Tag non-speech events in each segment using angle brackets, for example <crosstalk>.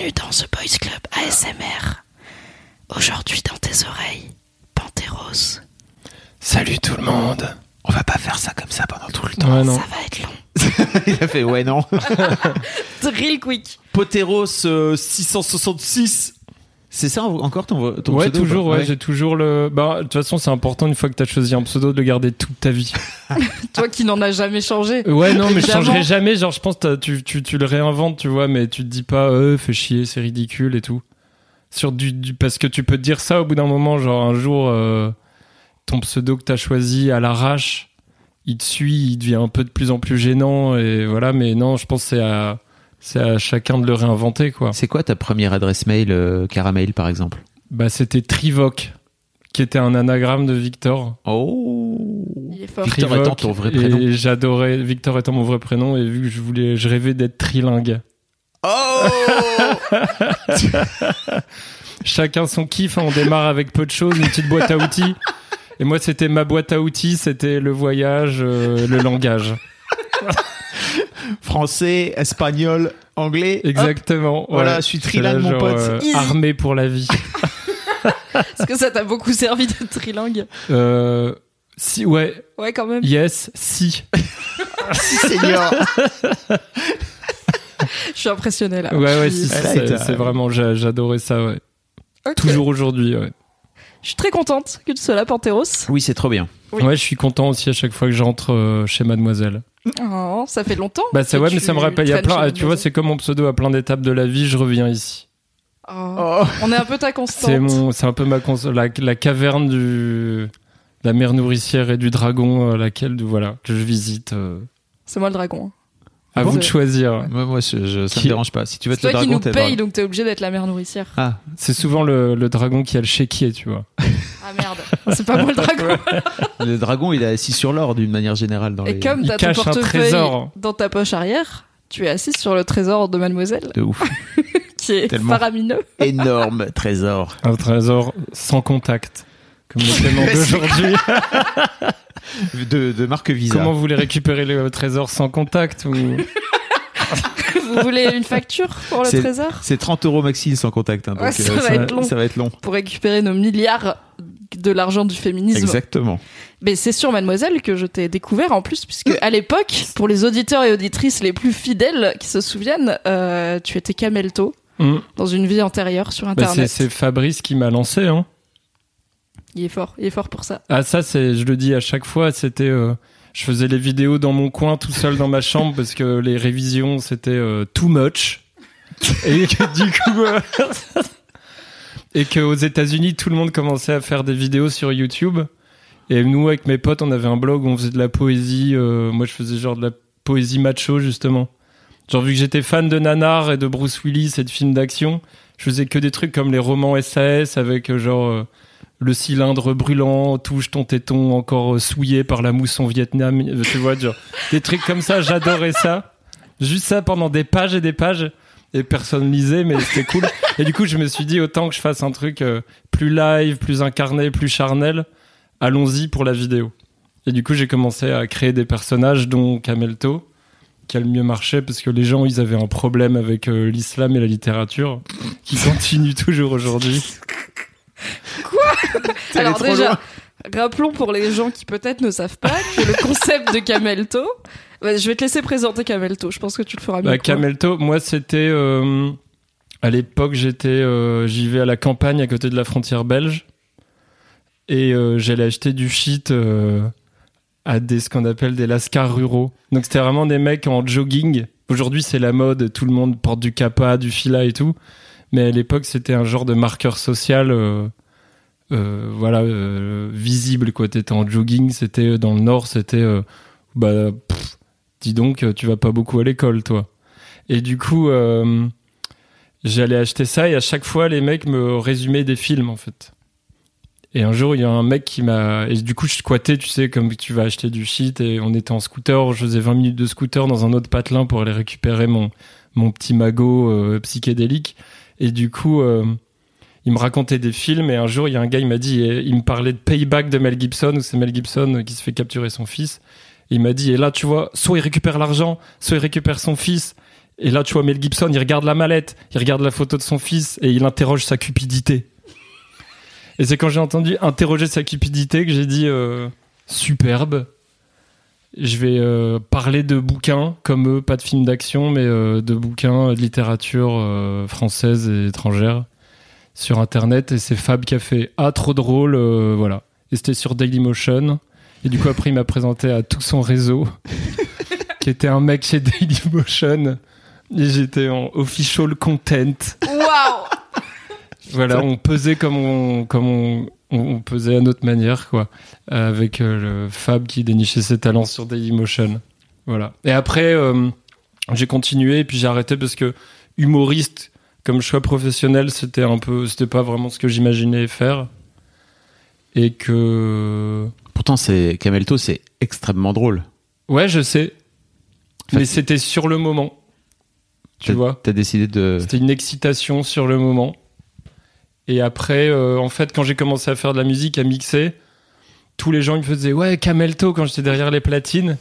Bienvenue dans The Boys Club ASMR. Aujourd'hui dans tes oreilles, Panteros. Salut tout le monde. On va pas faire ça comme ça pendant tout le temps. Ouais, non. Ça va être long. <laughs> Il a fait ouais non. <laughs> Drill quick. Poteros euh, 666. C'est ça encore ton, ton Ouais, pseudo, toujours, quoi ouais, j'ai toujours le. Bah, de toute façon, c'est important une fois que t'as choisi un pseudo de le garder toute ta vie. <laughs> Toi qui n'en as jamais changé. Ouais, non, mais je changerai jamais. Genre, je pense tu, tu, tu le réinventes, tu vois, mais tu te dis pas, euh, fais chier, c'est ridicule et tout. Sur du, du- parce que tu peux te dire ça au bout d'un moment, genre un jour, euh, ton pseudo que t'as choisi à l'arrache, il te suit, il devient un peu de plus en plus gênant et voilà. Mais non, je pense que c'est à, c'est à chacun de le réinventer, quoi. C'est quoi ta première adresse mail euh, Caramel par exemple Bah, c'était Trivoc, qui était un anagramme de Victor. Oh. Il est fort. Victor étant ton vrai prénom. Et j'adorais Victor étant mon vrai prénom et vu que je voulais, je rêvais d'être trilingue. Oh <laughs> Chacun son kiff, hein, on démarre avec peu de choses, une petite boîte à outils. Et moi, c'était ma boîte à outils, c'était le voyage, euh, le langage. <laughs> Français, espagnol, anglais. Exactement. Voilà, ouais. je suis trilingue, mon pote. euh, armé pour la vie. <laughs> Est-ce que ça t'a beaucoup servi de trilingue Euh, si, ouais, Ouais, quand même. yes, si. <laughs> Seigneur. <laughs> Je suis impressionné là. Ouais, ouais, si, si, c'est vraiment, j'a- j'adorais ça, ouais. Toujours aujourd'hui, ouais. Je suis très contente que tu sois là, Panteros. Oui, c'est trop bien. Oui. Ouais, je suis content aussi à chaque fois que j'entre euh, chez Mademoiselle. Oh, ça fait longtemps. Bah, c'est que ouais, mais ça me rappelle, il y a plein, tu vois, c'est comme mon pseudo à plein d'étapes de la vie, je reviens ici. Oh. <laughs> On est un peu ta constante. C'est mon, c'est un peu ma la, la caverne du, de la mer nourricière et du dragon, euh, laquelle, voilà, que je visite. euh. C'est moi le dragon. À Bon, vous de choisir. Moi, moi je, je- ça Qui- me dérange pas. Si tu veux être le toi qui dragon, nous t'es le paye, donc t'es obligé d'être la mère nourricière. Ah, C'est souvent le, le dragon qui a le chéquier, tu vois. Ah merde, c'est pas moi le dragon. le dragon, il est assis sur l'or d'une manière générale dans Et les... comme t'as ton portefeuille trésor. dans ta poche arrière, tu es assis sur le trésor de Mademoiselle, De ouf. <laughs> qui est Tellement. faramineux. Énorme trésor. Un trésor sans contact. Comme le <laughs> paiement d'aujourd'hui. <laughs> De, de marque Visa. Comment vous voulez récupérer le trésor sans contact ou... <laughs> Vous voulez une facture pour le trésor C'est 30 euros maxi sans contact. hein, donc, Ouais, ça va être long. Ça va être long. Pour récupérer nos milliards de l'argent du féminisme. Exactement. Mais c'est sur Mademoiselle que je t'ai découvert en plus, puisque à l'époque, pour les auditeurs et auditrices les plus fidèles qui se souviennent, euh, tu étais Camelto Hum. dans une vie antérieure sur Bah, c'est, Internet. c'est Fabrice qui m'a lancé, hein. Il est fort, il est fort pour ça. Ah ça c'est, je le dis à chaque fois, c'était, euh, je faisais les vidéos dans mon coin tout seul dans ma chambre parce que les révisions c'était euh, too much et que <laughs> du coup euh, <laughs> et que aux États-Unis tout le monde commençait à faire des vidéos sur YouTube et nous avec mes potes on avait un blog où on faisait de la poésie, moi je faisais genre de la poésie macho justement. Genre vu que j'étais fan de Nanar et de Bruce Willis et de films d'action, je faisais que des trucs comme les romans SAS avec genre le cylindre brûlant touche ton téton encore euh, souillé par la mousson Vietnam, euh, tu vois, genre <laughs> des trucs comme ça, j'adorais ça. Juste ça pendant des pages et des pages et personne lisait mais c'était cool. Et du coup, je me suis dit autant que je fasse un truc euh, plus live, plus incarné, plus charnel, allons-y pour la vidéo. Et du coup, j'ai commencé à créer des personnages dont Camelto qui a le mieux marché parce que les gens ils avaient un problème avec euh, l'islam et la littérature qui <laughs> continue toujours aujourd'hui. <laughs> Alors trop déjà, loin. rappelons pour les gens qui peut-être ne savent pas que le concept de Camelto. Ouais, je vais te laisser présenter Camelto. Je pense que tu le feras mieux. Bah. Camelto, moi c'était euh, à l'époque j'étais euh, j'y vais à la campagne à côté de la frontière belge et euh, j'allais acheter du shit à des ce qu'on appelle des lascars ruraux. Donc c'était vraiment des mecs en jogging. Aujourd'hui c'est la mode, tout le monde porte du kappa, du fila et tout. Mais à l'époque c'était un genre de marqueur social. euh, euh, voilà euh, visible quoi t'étais en jogging c'était dans le nord c'était bah dis donc, tu vas pas beaucoup à l'école, toi. Et du coup, j'allais acheter ça et à chaque fois, les mecs me résumaient des films, en fait. Et un jour, il y a un mec qui m'a. Et du coup, je squattais, tu sais, comme tu vas acheter du shit et on était en scooter. Je faisais 20 minutes de scooter dans un autre patelin pour aller récupérer mon, mon petit magot psychédélique. Et du coup, euh, il me racontait des films. Et un jour, il y a un gars, il m'a dit, et il me parlait de Payback de Mel Gibson, où c'est Mel Gibson qui se fait capturer son fils. Et il m'a dit, et là, tu vois, soit il récupère l'argent, soit il récupère son fils. Et là, tu vois, Mel Gibson, il regarde la mallette, il regarde la photo de son fils et il interroge sa cupidité. Et c'est quand j'ai entendu interroger sa cupidité que j'ai dit euh, superbe. Je vais euh, parler de bouquins comme eux, pas de films d'action, mais euh, de bouquins de littérature euh, française et étrangère sur internet. Et c'est Fab qui a fait Ah, trop drôle, euh, voilà. Et c'était sur Dailymotion. Et du coup, après, il m'a présenté à tout son réseau, <laughs> qui était un mec chez Dailymotion. Et j'étais en official content. Waouh Voilà, on pesait comme on, comme on, on, on pesait à notre manière, quoi. Euh, Avec euh, le Fab qui dénichait ses talents sur Dailymotion. Voilà. Et après, euh, j'ai continué, et puis j'ai arrêté parce que humoriste, comme choix professionnel, c'était un peu, c'était pas vraiment ce que j'imaginais faire. Et que. Pourtant, c'est Camelto, c'est extrêmement drôle. Ouais, je sais. Mais c'était sur le moment. Tu vois T'as décidé de. C'était une excitation sur le moment. Et après, euh, en fait, quand j'ai commencé à faire de la musique, à mixer, tous les gens ils me faisaient ouais Camelto quand j'étais derrière les platines.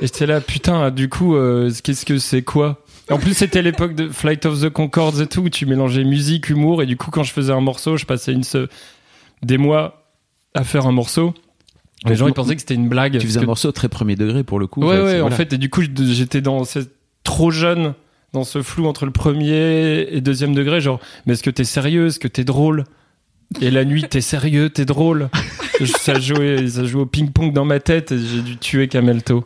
Et j'étais là putain, du coup, euh, qu'est-ce que c'est quoi? En plus, c'était l'époque de Flight of the Concords et tout, où tu mélangeais musique, humour, et du coup, quand je faisais un morceau, je passais une se- des mois à faire un morceau. Les gens ils pensaient que c'était une blague. Tu faisais un que- morceau très premier degré pour le coup. Ouais, ouais, en fait, et du coup, j'étais dans, c'est trop jeune, dans ce flou entre le premier et deuxième degré, genre, mais est-ce que t'es sérieux, est-ce que t'es drôle? Et la nuit, t'es sérieux, t'es drôle? Ça, jouait, ça jouait au ping-pong dans ma tête et j'ai dû tuer Camelto.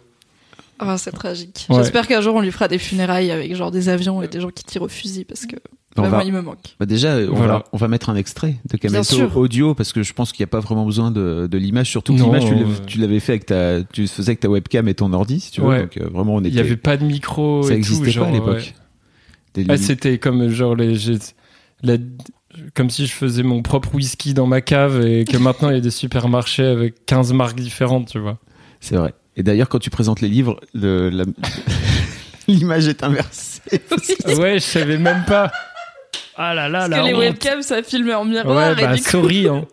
Oh, c'est tragique. Ouais. J'espère qu'un jour on lui fera des funérailles avec genre des avions et des gens qui tirent au fusil parce que vraiment va- il me manque. Bah déjà, on, Voilà. va, on va mettre un extrait de sûr. audio parce que je pense qu'il n'y a pas vraiment besoin de, de l'image. Surtout que l'image, tu l'avais- fait avec ta, tu faisais avec ta webcam et ton ordi, si tu veux. Ouais. Donc euh, vraiment, on Il était. y avait pas de micro ça n'existait pas à l'époque. ouais. Ah, c'était comme genre les, la- comme si je faisais mon propre whisky dans ma cave et que <laughs> maintenant il y a des supermarchés avec 15 marques différentes, tu vois. C'est vrai. Et d'ailleurs, quand tu présentes les livres, le- la- <laughs> l'image est inversée. Ouais, je savais même pas. Ah là là, Parce la que les honte. webcams ça filme en miroir Ouais, et bah, du coup- sorry, hein.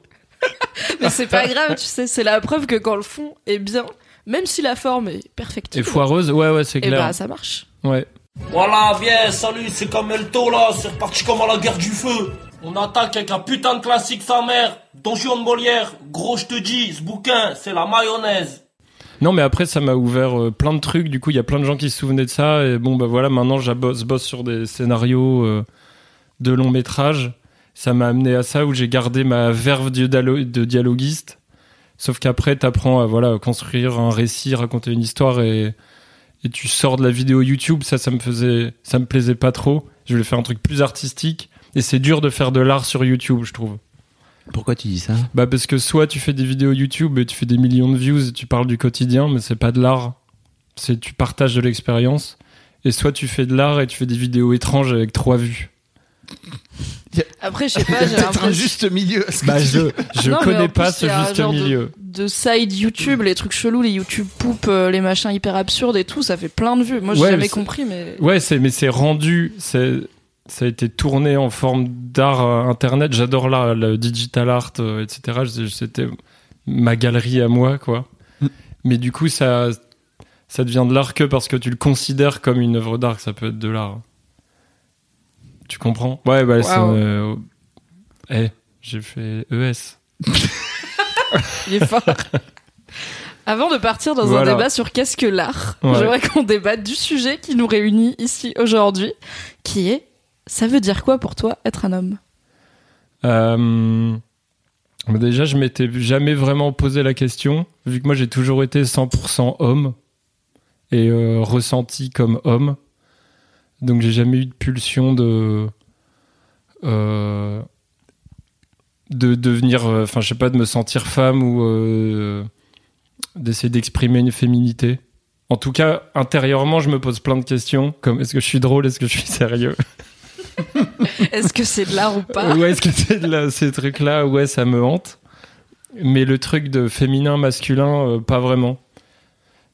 <laughs> mais c'est pas grave, tu sais, c'est la preuve que quand le fond est bien, même si la forme est perfecte, Et foireuse, ouais, ouais, c'est et clair. bah ça marche. Ouais. Voilà, bien, salut, c'est Camelto là, c'est reparti comme à la guerre du feu. On attaque avec un putain de classique sa mère, Don Juan de Molière. Gros, je te dis, ce bouquin, c'est la mayonnaise. Non, mais après, ça m'a ouvert euh, plein de trucs. Du coup, il y a plein de gens qui se souvenaient de ça. Et bon, bah voilà, maintenant, je bosse, bosse sur des scénarios euh, de long métrage. Ça m'a amené à ça où j'ai gardé ma verve de, dialo- de dialoguiste. Sauf qu'après, t'apprends à voilà, construire un récit, raconter une histoire et, et tu sors de la vidéo YouTube. Ça, ça me faisait, ça me plaisait pas trop. Je voulais faire un truc plus artistique. Et c'est dur de faire de l'art sur YouTube, je trouve. Pourquoi tu dis ça? Bah parce que soit tu fais des vidéos YouTube et tu fais des millions de views et tu parles du quotidien, mais c'est pas de l'art. C'est tu partages de l'expérience. Et soit tu fais de l'art et tu fais des vidéos étranges avec trois vues. <laughs> Après, je sais pas, j'ai Peut-être un l'impression juste milieu. Bah je je Non, connais pas plus, ce juste de- milieu. de side YouTube, les trucs chelous, les YouTube poop, euh, les machins hyper absurdes et tout, ça fait plein de vues. Moi, j'ai Ouais, jamais compris, mais Ouais, c'est mais c'est rendu, c'est ça a été tourné en forme d'art euh, internet. J'adore l'art, le digital art, euh, etc. C'était ma galerie à moi, quoi. Mm. Mais du coup, ça ça devient de l'art que parce que tu le considères comme une œuvre d'art, que ça peut être de l'art. Tu comprends Ouais, bah c'est. Euh, Eh, j'ai fait ES. <laughs> il est fort. Avant de partir dans Voilà. un débat sur qu'est-ce que l'art, Ouais. j'aimerais qu'on débatte du sujet qui nous réunit ici aujourd'hui, qui est ça veut dire quoi pour toi être un homme? Euh, bah déjà, je m'étais jamais vraiment posé la question, vu que moi j'ai toujours été 100% homme et euh, ressenti comme homme. Donc j'ai jamais eu de pulsion de euh, de devenir, euh, enfin je sais pas, de me sentir femme ou euh, d'essayer d'exprimer une féminité. En tout cas, intérieurement, je me pose plein de questions, comme est-ce que je suis drôle, est-ce que je suis sérieux? <laughs> Est-ce que c'est de l'art ou pas? Ouais, est-ce que c'est de la- ces trucs-là? Ouais, ça me hante. Mais le truc de féminin, masculin, euh, pas vraiment.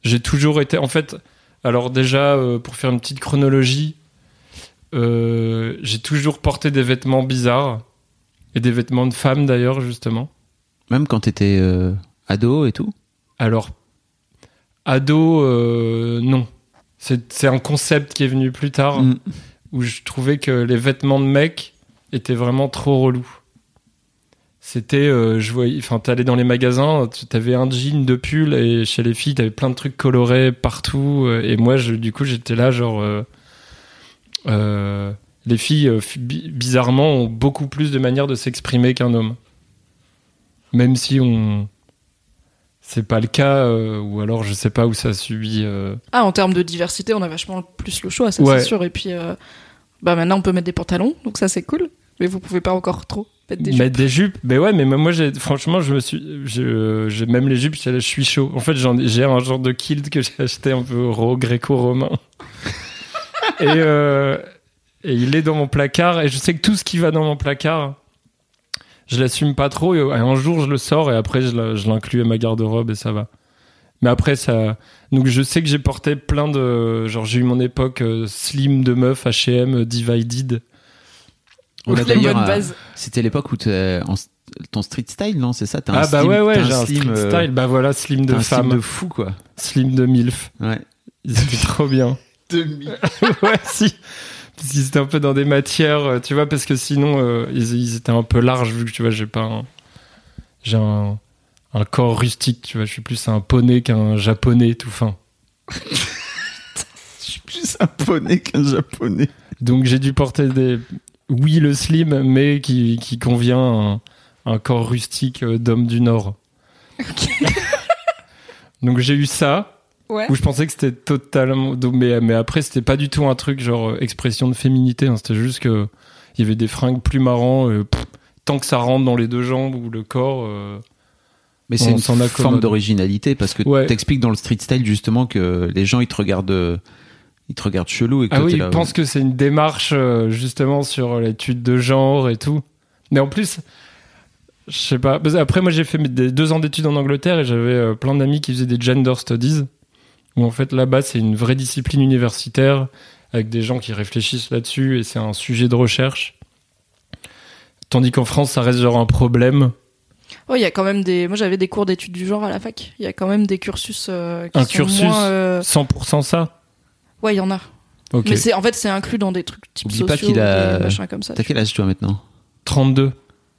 J'ai toujours été. En fait, alors déjà, euh, pour faire une petite chronologie, euh, j'ai toujours porté des vêtements bizarres. Et des vêtements de femme d'ailleurs, justement. Même quand t'étais euh, ado et tout? Alors, ado, euh, non. C'est un concept qui est venu plus tard. Mm. où je trouvais que les vêtements de mec étaient vraiment trop relous. C'était, euh, je voyais, enfin, t'allais dans les magasins, tu t'avais un jean, deux pulls, et chez les filles, t'avais plein de trucs colorés partout, euh, et moi, je, du coup, j'étais là, genre, euh, euh, les filles, fi- bi- bizarrement, ont beaucoup plus de manières de s'exprimer qu'un homme. Même si on, c'est pas le cas, ou alors je sais pas où ça subit. Ah, en termes de diversité, on a vachement plus le choix, ça Ouais. c'est sûr. Et puis, bah maintenant on peut mettre des pantalons, donc ça c'est cool. Mais vous pouvez pas encore trop mettre des jupes. Mettre des jupes, mais ouais, mais moi, j'ai, franchement, je me suis, je, j'ai même les jupes, je suis chaud. En fait, j'ai un genre de kilt que j'ai acheté un peu ro- gréco-romain. <laughs> et, euh, et il est dans mon placard, et je sais que tout ce qui va dans mon placard, je l'assume pas trop, et un jour, je le sors, et après, je l'inclus à ma garde-robe, et ça va. Mais après, ça. Donc, je sais que j'ai porté plein de. Genre, j'ai eu mon époque euh, slim de meuf, HM, divided. On a d'ailleurs, euh. C'était l'époque où t'es en- ton street style, non C'est ça? T'as un Ah, bah slim- ouais, ouais, j'ai un slim, street euh, style. Bah voilà, slim de un femme. slim de fou, quoi. Slim de MILF. Ouais. <laughs> Ils étaient trop bien. Demi. <laughs> ouais, si. Parce qu'ils étaient un peu dans des matières, euh, tu vois, parce que sinon, euh, ils, ils étaient un peu larges, vu que, tu vois, j'ai pas un... J'ai un, un corps rustique, tu vois, je suis plus un poney qu'un japonais tout fin. <laughs> Je suis plus un poney qu'un japonais. Donc j'ai dû porter des... Oui, le slim, mais qui, qui convient à un, un corps rustique euh, d'homme du Nord. <laughs> Donc j'ai eu ça, Ouais. où je pensais que c'était totalement mais mais après c'était pas du tout un truc genre euh, expression de féminité hein. c'était juste que il y avait des fringues plus marrants euh, pff, tant que ça rentre dans les deux jambes ou le corps euh, Mais c'est une forme d'originalité parce que Ouais. t'expliques dans le street style justement que les gens ils te regardent, ils te regardent chelou et que ah oui t'es je là, pense que c'est une démarche euh, justement sur l'étude de genre et tout mais en plus je sais pas après moi j'ai fait des deux ans d'études en Angleterre et j'avais euh, plein d'amis qui faisaient des gender studies où en fait là-bas c'est une vraie discipline universitaire avec des gens qui réfléchissent là-dessus et c'est un sujet de recherche tandis qu'en France ça reste genre un problème Oh, il y a quand même des. Moi, j'avais des cours d'études du genre à la fac. Il y a quand même des cursus euh, qui Un sont cursus moins, euh, 100% ça? Ouais, il y en a. Mais c'est en fait c'est inclus dans des trucs type Oublie sociaux, pas qu'il a- des machins comme ça. T'as quel âge toi maintenant 32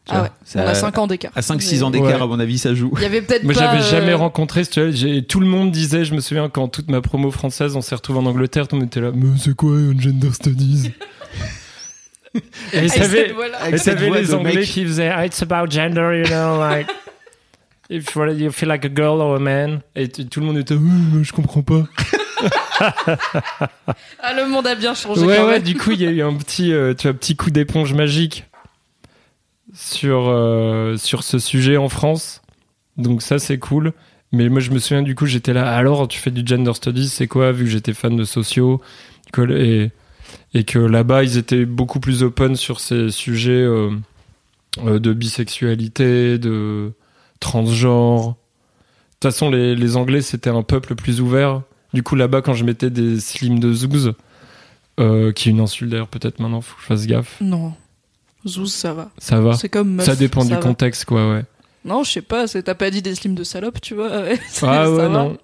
Tu Ah ouais. c'est On à- a 5 ans d'écart. À 5-6 ans d'écart, Ouais. à mon avis, ça joue. Il y avait peut-être Moi, j'avais euh, jamais rencontré, j'ai- tout le monde disait, je me souviens quand toute ma promo française, on s'est retrouvé en Angleterre, tout le monde était là, mais c'est quoi un gender studies? <laughs> Et avec ça avait, cette voix-là. Avec et cette t'avais voix les Anglais mec. qui faisaient, ah, it's about gender, you know, like, <laughs> if you feel like a girl or a man. Et tout le monde était, je comprends pas. <laughs> Ah, le monde a bien changé Ouais, quand ouais, même. du coup, il y a eu un petit, euh, tu vois, petit coup d'éponge magique sur, euh, sur ce sujet en France. Donc ça, c'est cool. Mais moi, je me souviens, du coup, j'étais là, alors, tu fais du gender studies, c'est quoi, vu que j'étais fan de sociaux, et, et que là-bas, ils étaient beaucoup plus open sur ces sujets euh, de bisexualité, de transgenre. De toute façon, les, les Anglais, c'était un peuple plus ouvert. Du coup, là-bas, quand je mettais des slims de zouz, euh, qui est une insulte d'ailleurs, peut-être maintenant, faut que je fasse gaffe. Non. Zouz, ça va. Ça va. C'est comme meuf, Ça dépend du va. contexte, quoi, ouais. Non, je sais pas, c'est- t'as pas dit des slims de salope, tu vois. <laughs> ouais, Ah ça ouais, non.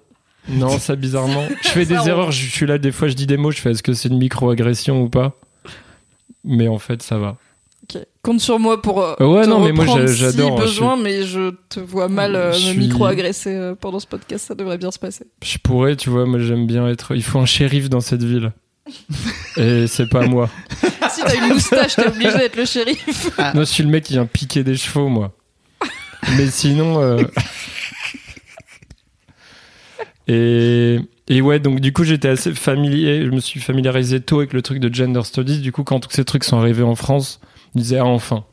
Non, ça bizarrement. <laughs> Je fais des Ça, on- erreurs, je suis là, des fois je dis des mots, je fais est-ce que c'est une micro-agression ou pas? Mais en fait, ça va. Compte sur moi pour euh, ouais, te non, mais moi, j'adore, si je besoin, mais je te vois mal euh, Je me suis- micro-agresser euh, pendant ce podcast, ça devrait bien se passer. Je pourrais, tu vois, moi j'aime bien être. Il faut un shérif dans cette ville. <laughs> Et c'est pas moi. si t'as une moustache, t'es obligé d'être le shérif. Non, je suis le mec qui vient piquer des chevaux, moi. Mais sinon. euh, <laughs> Et, et ouais, donc du coup, j'étais assez familier. Je me suis familiarisé tôt avec le truc de gender studies. Du coup, quand tous ces trucs sont arrivés en France, je disais, ah, enfin.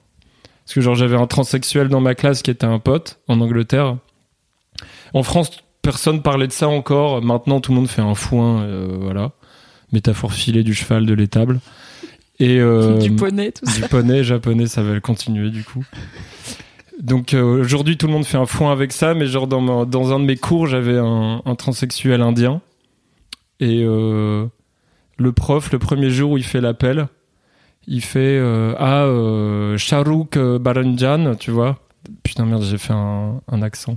Parce que, genre, j'avais un transsexuel dans ma classe qui était un pote en Angleterre. En France, personne parlait de ça encore. Maintenant, tout le monde fait un foin, euh, voilà. Métaphore filée du cheval, de l'étable. Et euh, du poney, tout ça. du poney japonais, ça va continuer du coup. Donc euh, aujourd'hui, tout le monde fait un foin avec ça, mais genre dans, ma- dans un de mes cours, j'avais un, un transsexuel indien. Et euh, le prof, le premier jour où il fait l'appel, il fait euh, Ah, euh, Shahrukh euh, Baranjan, tu vois. Putain, merde, j'ai fait un, un accent.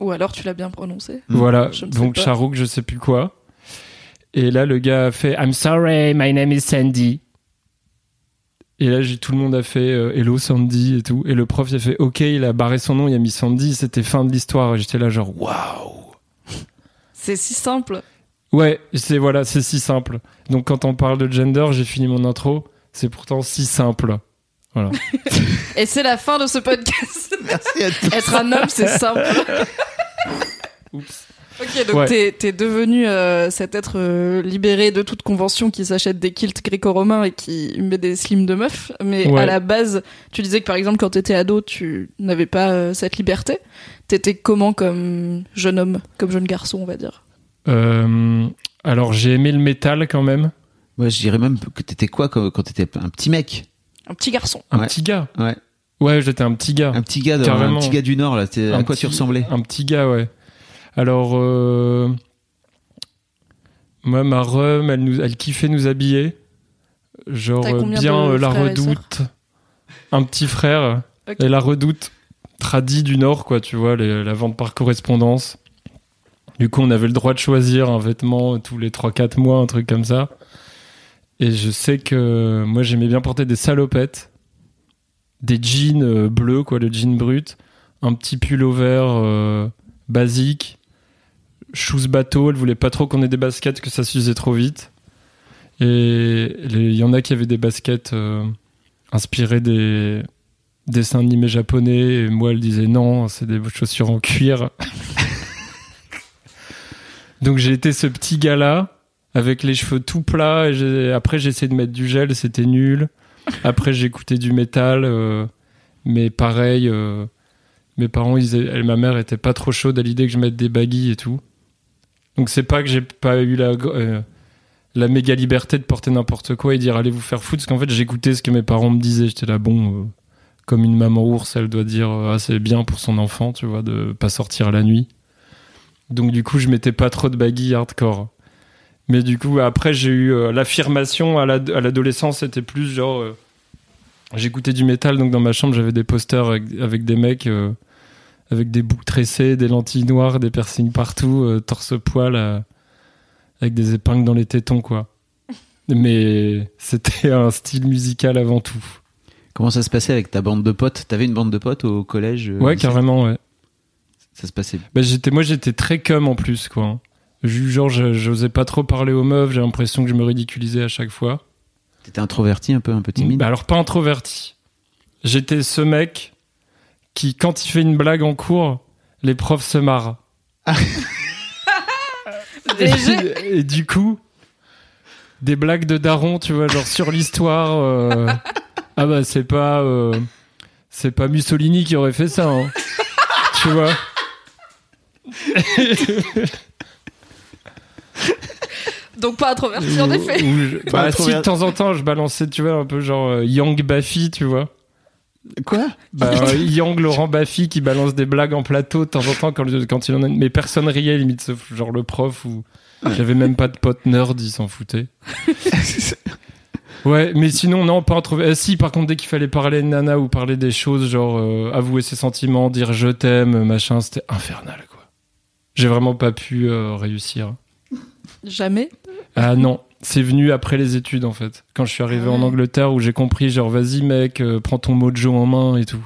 Ou alors tu l'as bien prononcé. Voilà, Je ne sais donc. Shahrukh, je sais plus quoi. Et là, le gars a fait I'm sorry, my name is Sandy. Et là, j'ai tout le monde a fait euh, Hello Sandy et tout. Et le prof, il a fait OK, il a barré son nom, il a mis Sandy, c'était fin de l'histoire. Et j'étais là, genre, waouh! C'est si simple. Ouais, c'est voilà, c'est si simple. Donc quand on parle de gender, j'ai fini mon intro. C'est pourtant si simple. Voilà. Et c'est la fin de ce podcast. <laughs> Merci à tous. Être un homme, c'est simple. Oups. Ok, donc Ouais. t'es, t'es devenu euh, cet être euh, libéré de toute convention qui s'achète des kilts gréco-romains et qui met des slims de meufs. Mais Ouais. à la base, tu disais que par exemple, quand t'étais ado, tu n'avais pas euh, cette liberté. T'étais comment comme jeune homme, comme jeune garçon, on va dire? Euh, alors j'ai aimé le métal quand même. Ouais, je dirais même que t'étais quoi quand, quand t'étais un petit mec Un petit garçon. Un Ouais. petit gars. Ouais. Ouais, j'étais un petit gars. Un petit gars, de- un petit gars du Nord, là. À Un quoi petit- tu ressemblais Un petit gars, ouais. Alors, euh, moi, ma rhum, elle, nous, elle kiffait nous habiller. Genre, bien euh, la redoute. Un petit frère. Et la redoute tradie du Nord, quoi, tu vois, les- la vente par correspondance. Du coup, on avait le droit de choisir un vêtement tous les 3-4 mois, un truc comme ça. Et je sais que moi, j'aimais bien porter des salopettes, des jeans euh, bleus, quoi, le jean brut, un petit pull over euh, basique, shoes bateau. Elle voulait pas trop qu'on ait des baskets, que ça s'usait trop vite. Et il y en a qui avaient des baskets euh, inspirées des dessins animés japonais. Et moi, elle disait non, c'est des chaussures en cuir. <laughs> Donc j'ai été ce petit gars-là avec les cheveux tout plats. Après, j'ai essayé de mettre du gel, c'était nul. Après, écouté du métal, euh, mais pareil. euh, mes parents, ils, elle, ma mère était pas trop chaude à l'idée que je mette des baguilles et tout. Donc c'est pas que j'ai pas eu la, euh, la méga liberté de porter n'importe quoi et dire allez vous faire foutre, parce qu'en fait j'écoutais ce que mes parents me disaient. J'étais là, bon, comme une maman ours, elle doit dire ah, c'est bien pour son enfant, tu vois, de pas sortir la nuit. Donc du coup, je mettais pas trop de baguilles hardcore. Mais du coup, après, j'ai eu euh, l'affirmation à l'ad- à l'adolescence, c'était plus genre. euh, J'écoutais du métal, donc dans ma chambre, j'avais des posters avec, avec des mecs euh, avec des boucles tressées, des lentilles noires, des piercings partout, euh, torse-poil, euh, avec des épingles dans les tétons, quoi. <laughs> Mais c'était un style musical avant tout. Comment ça se passait avec ta bande de potes? T'avais une bande de potes au collège euh, Ouais, carrément, ouais. Ça se passait. Bah, j'étais, moi, j'étais très cum en plus, quoi. Ju- Genre, je- j'osais pas trop parler aux meufs, j'ai l'impression que je me ridiculisais à chaque fois. T'étais introverti, un peu, un peu timide. Bah, alors, pas introverti. J'étais ce mec qui, quand il fait une blague en cours, les profs se marrent. et, et du coup, des blagues de daron, tu vois, genre sur l'histoire. euh, ah bah, c'est pas. euh, c'est pas Mussolini qui aurait fait ça, hein. tu vois. <laughs> Donc pas introverti en effet. ou je- Pas bah, si, de temps en temps, je balançais, tu vois, un peu genre euh, Yang Baffy, tu vois. Quoi? Bah, euh, Yang Laurent Baffy qui balance des blagues en plateau de temps en temps quand, quand il en a une. Mais personne riait, limite, sauf genre le prof ou. J'avais même pas de pote nerd, il s'en foutait. <laughs> Ouais, mais sinon, non, pas introverti. Euh, si, par contre, dès qu'il fallait parler de nana ou parler des choses, genre euh, avouer ses sentiments, dire je t'aime, machin, c'était infernal, quoi. J'ai vraiment pas pu euh, réussir. Jamais. Ah non, c'est venu après les études en fait. Quand je suis arrivé Ah ouais. en Angleterre où j'ai compris genre vas-y mec, euh, prends ton mojo en main et tout.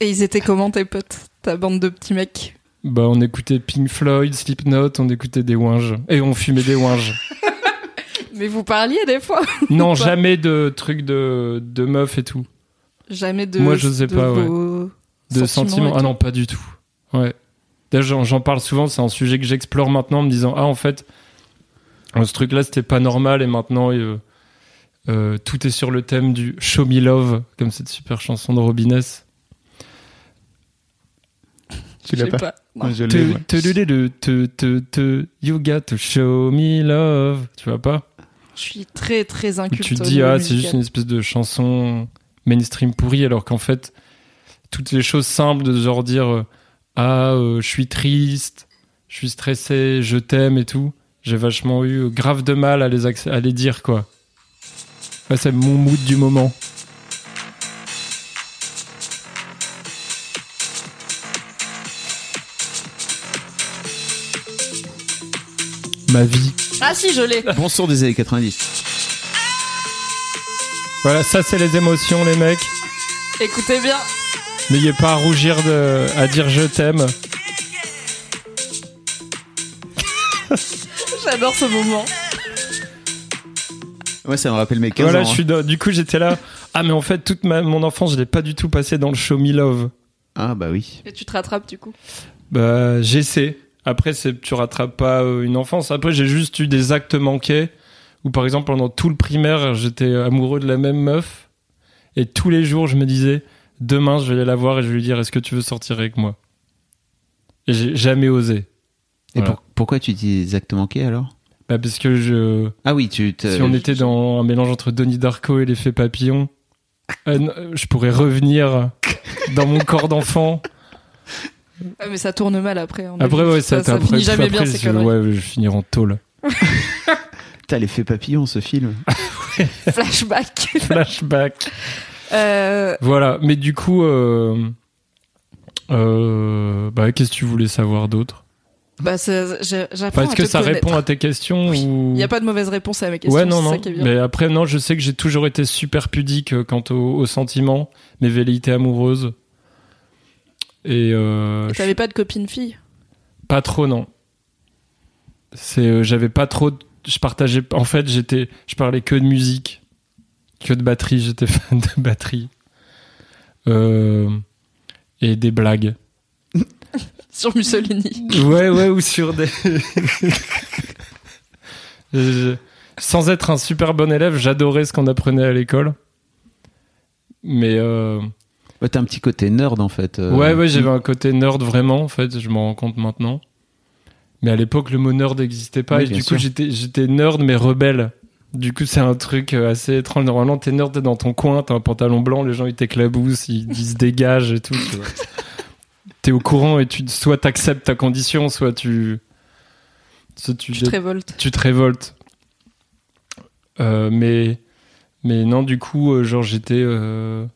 Et ils étaient comment tes potes Ta bande de petits mecs? Bah on écoutait Pink Floyd, Slipknot, on écoutait des ouinges et on fumait des ouinges. <laughs> Mais vous parliez des fois non, jamais de trucs de de meufs et tout, Jamais de. Moi, je sais de pas, ouais. de sentiments sentiments. Ah non, pas du tout. Ouais. D'ailleurs j'en- parle souvent, c'est un sujet que j'explore maintenant en me disant ah en fait euh, ce truc là c'était pas normal et maintenant euh, euh, tout est sur le thème du Show Me Love comme cette super chanson de Robin S. Tu l'as pas, pas. Non. Je l'ai, Te- moi. te- te- te- te- te- You got to show me love. Tu vois pas? Je suis très très inculte. Tu te dis, ah, c'est juste une espèce de chanson mainstream pourrie, alors qu'en fait, toutes les choses simples de genre dire, euh, ah, euh, je suis triste, je suis stressé, je t'aime et tout, j'ai vachement eu grave de mal à les, acc- à les dire, quoi. Ouais, c'est mon mood du moment. Ma vie. Ah si, je l'ai. Bon son des années 90. Voilà, ça c'est les émotions, les mecs. Écoutez bien. N'ayez pas à rougir de, à dire je t'aime. <laughs> J'adore ce moment. Ouais, ça me rappelle mes 15 Voilà, ans. je hein. suis dans- du coup j'étais là. Ah mais en fait toute ma, mon enfance je l'ai pas du tout passé dans le show me love. Ah bah oui. Et tu te rattrapes du coup. Bah j'essaie. Après c'est tu rattrapes pas euh, une enfance. Après j'ai juste eu des actes manqués où par exemple pendant tout le primaire j'étais amoureux de la même meuf et tous les jours je me disais demain je vais aller la voir et je vais lui dire est-ce que tu veux sortir avec moi? Et j'ai jamais osé. Et Voilà. pour- pourquoi tu dis exactement manqué alors? Bah parce que je Ah oui, tu te... Si on était dans un mélange entre Donnie Darko et l'effet papillon, euh, euh, je pourrais revenir dans mon corps d'enfant. Ouais, <laughs> mais ça tourne mal après. on Après, ouais, ça, ça, après, finit jamais après, bien ces je, ouais, je finirai en tôle. <laughs> T'as l'effet papillon, ce film. <laughs> Flashback. Flashback. Euh, Voilà, mais du coup, euh, euh, bah, qu'est-ce que tu voulais savoir d'autre? Bah, j'apprends à que te ça connaître. répond à tes questions Oui. ou... Il n'y a pas de mauvaise réponse à mes questions. Ouais, non, non. ça qui est bien. Mais après, non, je sais que j'ai toujours été super pudique quant aux, aux sentiments, mes velléités amoureuses. Et, euh, Et T'avais pas de copine fille? Pas trop, non. C'est, euh, j'avais pas trop. de- Je partageais. En fait, j'étais. Je parlais que de musique, que de batterie. J'étais <laughs> fan de batterie. Euh, et des blagues. <laughs> sur Mussolini. Ouais, ouais, ou sur des. <laughs> Je- Sans être un super bon élève, j'adorais ce qu'on apprenait à l'école. Mais euh, Ouais, T'as un petit côté nerd en fait. euh. ouais, ouais, j'avais un côté nerd vraiment, en fait, je m'en rends compte maintenant. Mais à l'époque, le mot nerd n'existait pas. Oui, et bien du sûr. coup, j'étais, j'étais nerd, mais rebelle. Du coup, c'est un truc euh, assez étrange. Normalement, t'es nerd, t'es dans ton coin, t'as un pantalon blanc, les gens ils t'éclaboussent, ils <laughs> disent dégage et tout. T'es au courant et tu, soit t'acceptes ta condition, soit tu. Soit tu, Tu te révoltes. tu te révoltes. Euh, mais, mais non, du coup, euh, genre, j'étais. euh,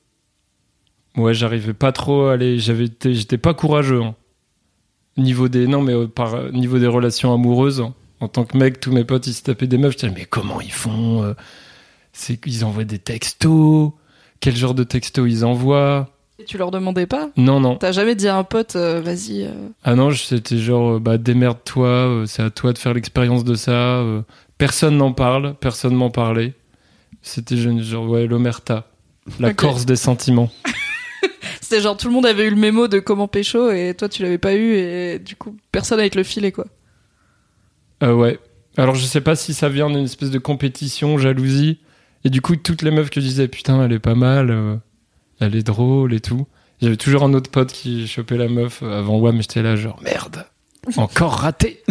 Ouais, j'arrivais pas trop à aller. J'avais été- J'étais pas courageux. hein. Niveau des. Non, mais euh, par niveau des relations amoureuses. hein. En tant que mec, tous mes potes, ils se tapaient des meufs. J'étais, mais comment ils font euh, C'est qu'ils envoient des textos. Quel genre de textos ils envoient? Et tu leur demandais pas? Non, non. T'as jamais dit à un pote, euh, vas-y. euh, Ah non, je- c'était genre, bah démerde-toi, euh, c'est à toi de faire l'expérience de ça. personne n'en parle, personne m'en parlait. C'était je- genre, ouais, l'omerta, la. Corse des sentiments. <laughs> C'était genre tout le monde avait eu le mémo de comment pécho et toi tu l'avais pas eu et du coup personne avec le filet quoi. Euh, ouais. Alors je sais pas si ça vient d'une espèce de compétition, jalousie. Et du coup, toutes les meufs que je disais, putain, elle est pas mal, euh, elle est drôle et tout. J'avais toujours un autre pote qui chopait la meuf avant moi, mais j'étais là genre, merde, encore raté. <laughs>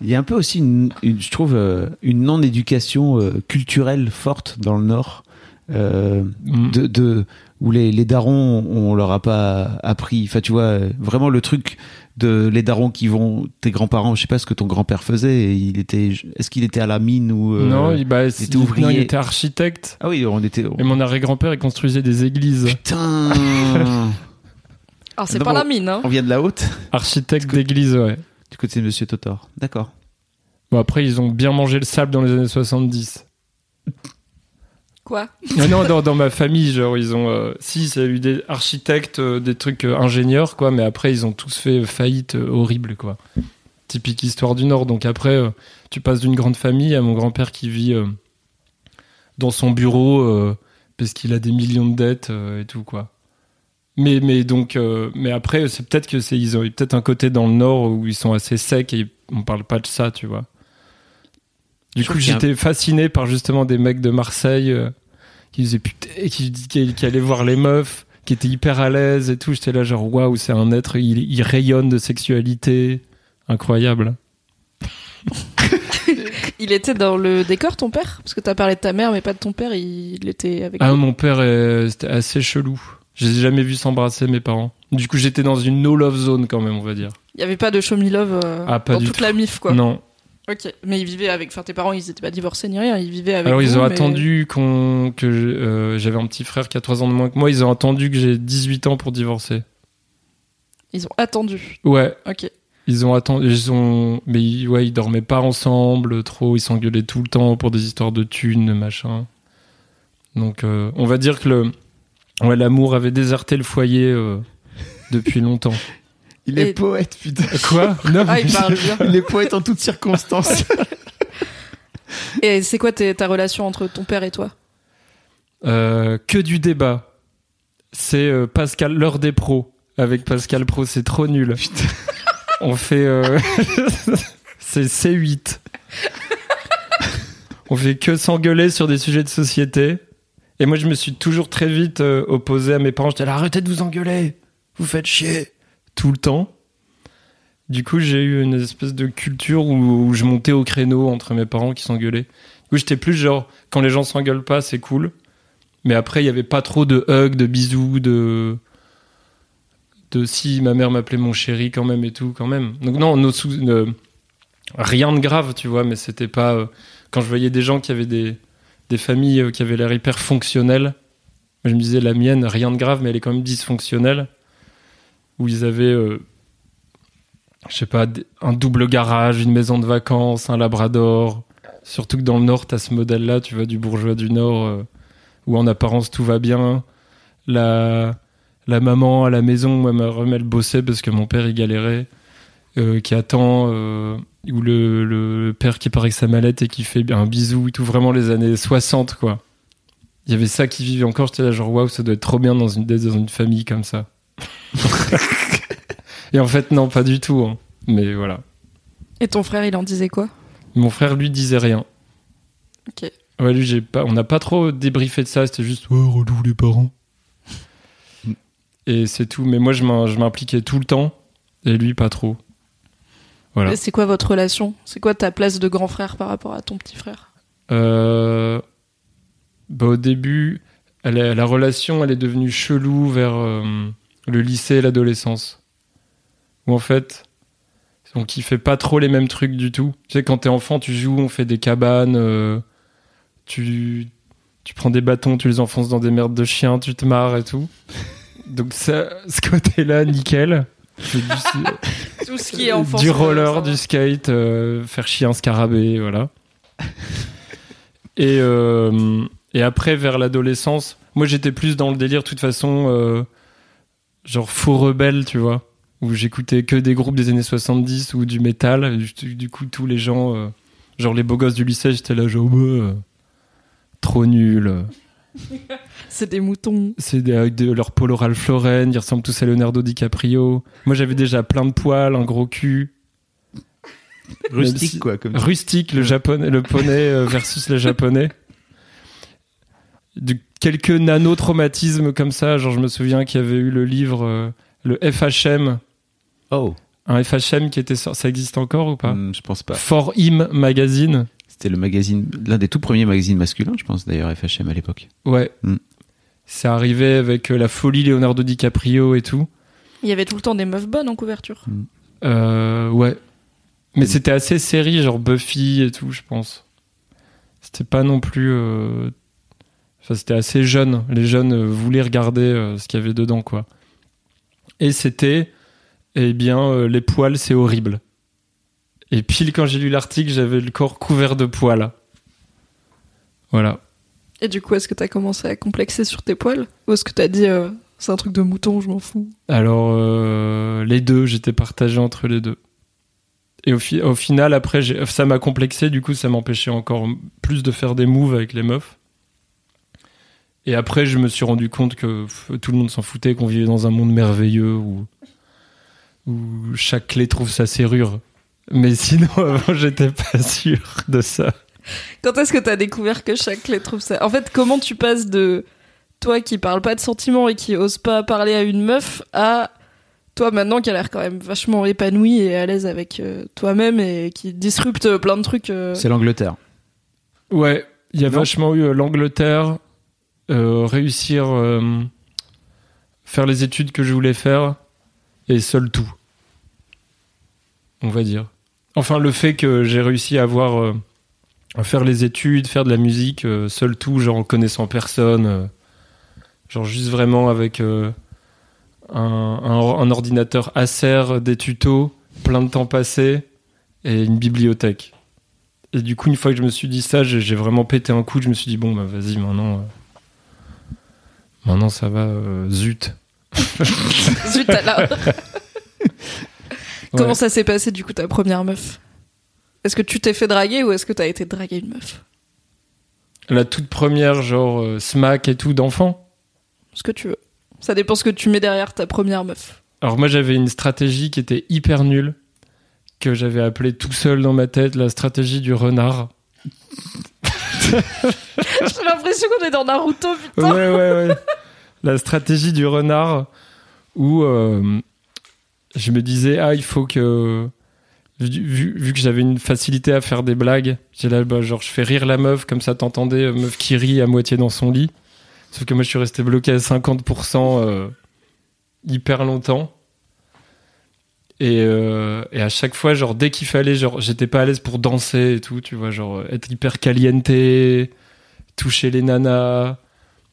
Il y a un peu aussi, une, une- je trouve, euh, une non-éducation culturelle forte dans le Nord. euh, Mm. de, de où les, les darons on leur a pas appris enfin tu vois vraiment le truc de les darons qui vont tes grands-parents je sais pas ce que ton grand-père faisait et il était est-ce qu'il était à la mine ou euh, non, il, bah, était il- non, ouvrier. il était architecte. ah oui on était Et mon arrière-grand-père, il construisait des églises. putain <laughs> Alors c'est pas la mine hein. on vient de la haute? Architecte d'église, ouais. du côté de Monsieur Totor d'accord Bon, après, ils ont bien mangé le sable dans les années 70. <laughs> Quoi Ah non, dans, dans ma famille, genre, ils ont. euh, si, il y a eu des architectes, euh, des trucs euh, ingénieurs, quoi, mais après, ils ont tous fait faillite euh, horrible, quoi. Typique histoire du Nord. Donc après, euh, tu passes d'une grande famille à mon grand-père qui vit euh, dans son bureau euh, parce qu'il a des millions de dettes euh, et tout, quoi. Mais, mais donc, euh, mais après, c'est peut-être que c'est ils ont eu peut-être un côté dans le Nord où ils sont assez secs et on parle pas de ça, tu vois. Du Je coup, j'étais fasciné par justement des mecs de Marseille euh, qui disaient putain, qui, qui, qui allaient voir les meufs, qui était hyper à l'aise et tout. J'étais là genre waouh, c'est un être, il, il rayonne de sexualité, incroyable. <laughs> Il était dans le décor, ton père? Parce que t'as parlé de ta mère, mais pas de ton père, il, il était avec Ah, lui. mon père, euh, c'était assez chelou. Je les ai jamais vus s'embrasser, mes parents. Du coup, j'étais dans une no-love zone quand même, on va dire. Il y avait pas de show me love euh, Ah, pas dans toute tout. la mif, quoi. Non. Ok. Mais ils vivaient avec. Enfin, tes parents, ils étaient pas divorcés ni rien, ils vivaient avec. Alors, ils ont mais- attendu qu'on, que je- euh, j'avais un petit frère qui a 3 ans de moins que moi. Ils ont attendu que j'ai 18 ans pour divorcer. Ils ont attendu. Ouais. Ok. Ils ont attendu, ils ont, mais ils, ouais, ils dormaient pas ensemble trop, ils s'engueulaient tout le temps pour des histoires de thunes, machin. Donc, euh, on va dire que le, ouais, l'amour avait déserté le foyer euh, depuis longtemps. <laughs> Il Et- est poète, putain. Quoi Non, <laughs> Ah, il parle bien. Il est poète en toutes circonstances. <laughs> Et c'est quoi tes- ta relation entre ton père et toi? Euh, que du débat. C'est euh, Pascal, l'heure des pros. Avec Pascal Pro, c'est trop nul. On fait. euh, <laughs> c'est C8. On fait que s'engueuler sur des sujets de société. Et moi, je me suis toujours très vite euh, opposé à mes parents. J'étais là, arrêtez de vous engueuler. Vous faites chier. Tout le temps. Du coup, j'ai eu une espèce de culture où, je montais au créneau entre mes parents qui s'engueulaient. Du coup, j'étais plus genre, quand les gens s'engueulent pas, c'est cool. Mais après, il y avait pas trop de hugs, de bisous, de. De si ma mère m'appelait mon chéri quand même et tout, quand même. Donc, non, euh, rien de grave, tu vois, mais c'était pas. euh, quand je voyais des gens qui avaient des, des familles euh, qui avaient l'air hyper fonctionnelles, je me disais, la mienne, rien de grave, mais elle est quand même dysfonctionnelle. Où ils avaient. euh, je sais pas, un double garage, une maison de vacances, un labrador. Surtout que dans le Nord, t'as ce modèle-là, tu vois, du bourgeois du Nord, euh, où en apparence tout va bien. La, la maman à la maison, moi, ma mère, elle bossait parce que mon père, il galérait. euh, qui attend, ou le, le père qui part avec sa mallette et qui fait un bisou tout, vraiment les années 60, quoi. Il y avait ça qui vivait encore, j'étais là genre, waouh, ça doit être trop bien dans une, dans une famille comme ça. <laughs> et en fait, non, pas du tout. hein. Mais voilà. Et ton frère, il en disait quoi? Mon frère, lui, disait rien. Ok. Ouais, lui, j'ai pas, on n'a pas trop débriefé de ça, c'était juste, ouais, relou les parents. Et c'est tout. Mais moi, je m'im- je m'impliquais tout le temps, et lui, pas trop. Voilà. C'est quoi votre relation? C'est quoi ta place de grand frère par rapport à ton petit frère? Euh, bah, au début, elle est- la relation, elle est devenue chelou vers euh, le lycée et l'adolescence. Où en fait, on kiffait pas trop les mêmes trucs du tout. Tu sais, quand t'es enfant, tu joues, on fait des cabanes, euh, tu, tu prends des bâtons, tu les enfonces dans des merdes de chiens, tu te marres et tout. Donc ça, <laughs> ce côté-là, nickel. Du- <laughs> Tout ce qui est enfant. du roller, du skate, euh, faire chier un scarabée, voilà. et, euh, et après, vers l'adolescence, moi j'étais plus dans le délire, de toute façon, genre faux rebelle, tu vois, où j'écoutais que des groupes des années 70 ou du métal. du, du coup, tous les gens, euh, genre les beaux gosses du lycée, j'étais là, genre, euh, trop nul. <laughs> C'est des moutons. C'est avec de, leur polo Ralph Lauren, ils ressemblent tous à Leonardo DiCaprio. Moi j'avais déjà plein de poils, un gros cul. Rustique, quoi. Comme Rustique, le japonais, le poney euh, versus le japonais. De quelques nano-traumatismes comme ça, genre je me souviens qu'il y avait eu le livre, euh, le FHM, Oh, un FHM qui était sur, ça existe encore ou pas hmm, je pense pas. For Him Magazine. C'était le magazine, l'un des tout premiers magazines masculins, je pense, d'ailleurs, FHM à l'époque. Ouais. Mm. C'est arrivé avec euh, la folie Leonardo DiCaprio et tout. Il y avait tout le temps des meufs bonnes en couverture. Euh, ouais. Mais c'était assez série, genre Buffy et tout, je pense. C'était pas non plus. euh, Enfin, c'était assez jeune. Les jeunes euh, voulaient regarder euh, ce qu'il y avait dedans, quoi. Et c'était. Eh bien, euh, les poils, c'est horrible. Et pile quand j'ai lu l'article, j'avais le corps couvert de poils. Voilà. Et du coup, est-ce que t'as commencé à complexer sur tes poils? Ou est-ce que t'as dit euh, c'est un truc de mouton, je m'en fous? Alors, euh, les deux, j'étais partagé entre les deux. Et au, fi- au final, après, ça m'a complexé, du coup, ça m'empêchait encore plus de faire des moves avec les meufs. Et après, je me suis rendu compte que tout le monde s'en foutait, qu'on vivait dans un monde merveilleux où, où chaque clé trouve sa serrure. Mais sinon, <laughs> avant, j'étais pas sûr de ça. Quand est-ce que t'as découvert que chaque clé trouve ça En fait, comment tu passes de toi qui parles pas de sentiments et qui ose pas parler à une meuf à toi maintenant qui a l'air quand même vachement épanoui et à l'aise avec euh, toi-même et qui disrupte plein de trucs. euh. C'est l'Angleterre. Ouais, il y a Non. vachement eu euh, l'Angleterre, réussir, euh, faire les études que je voulais faire, et seul tout. On va dire. Enfin, le fait que j'ai réussi à avoir, euh, faire les études, faire de la musique, euh, seul tout, genre en connaissant personne, euh, genre juste vraiment avec euh, un, un- ordinateur Acer, des tutos, plein de temps passé, et une bibliothèque. Et du coup, une fois que je me suis dit ça, j'ai vraiment pété un coup. Je me suis dit, bon, bah vas-y, maintenant. Maintenant, ça va, euh, zut. <laughs> Zut alors. Comment ça s'est passé du coup ta première meuf? Est-ce que tu t'es fait draguer ou est-ce que t'as été draguer une meuf? La toute première, genre, euh, smack et tout d'enfant. Ce que tu veux. Ça dépend ce que tu mets derrière ta première meuf. Alors, moi, j'avais une stratégie qui était hyper nulle, que j'avais appelée tout seul dans ma tête la stratégie du renard. <laughs> J'ai l'impression qu'on est dans Naruto, putain. Ouais, ouais, ouais. La stratégie du renard où euh, je me disais, ah, il faut que. Vu, que j'avais une facilité à faire des blagues, j'ai là, bah, genre, je fais rire la meuf, comme ça t'entendais, euh, meuf qui rit à moitié dans son lit. Sauf que moi, je suis resté bloqué à 50% euh, hyper longtemps. Et, euh, et à chaque fois, genre, dès qu'il fallait, genre, j'étais pas à l'aise pour danser et tout, tu vois, genre, être hyper caliente, toucher les nanas,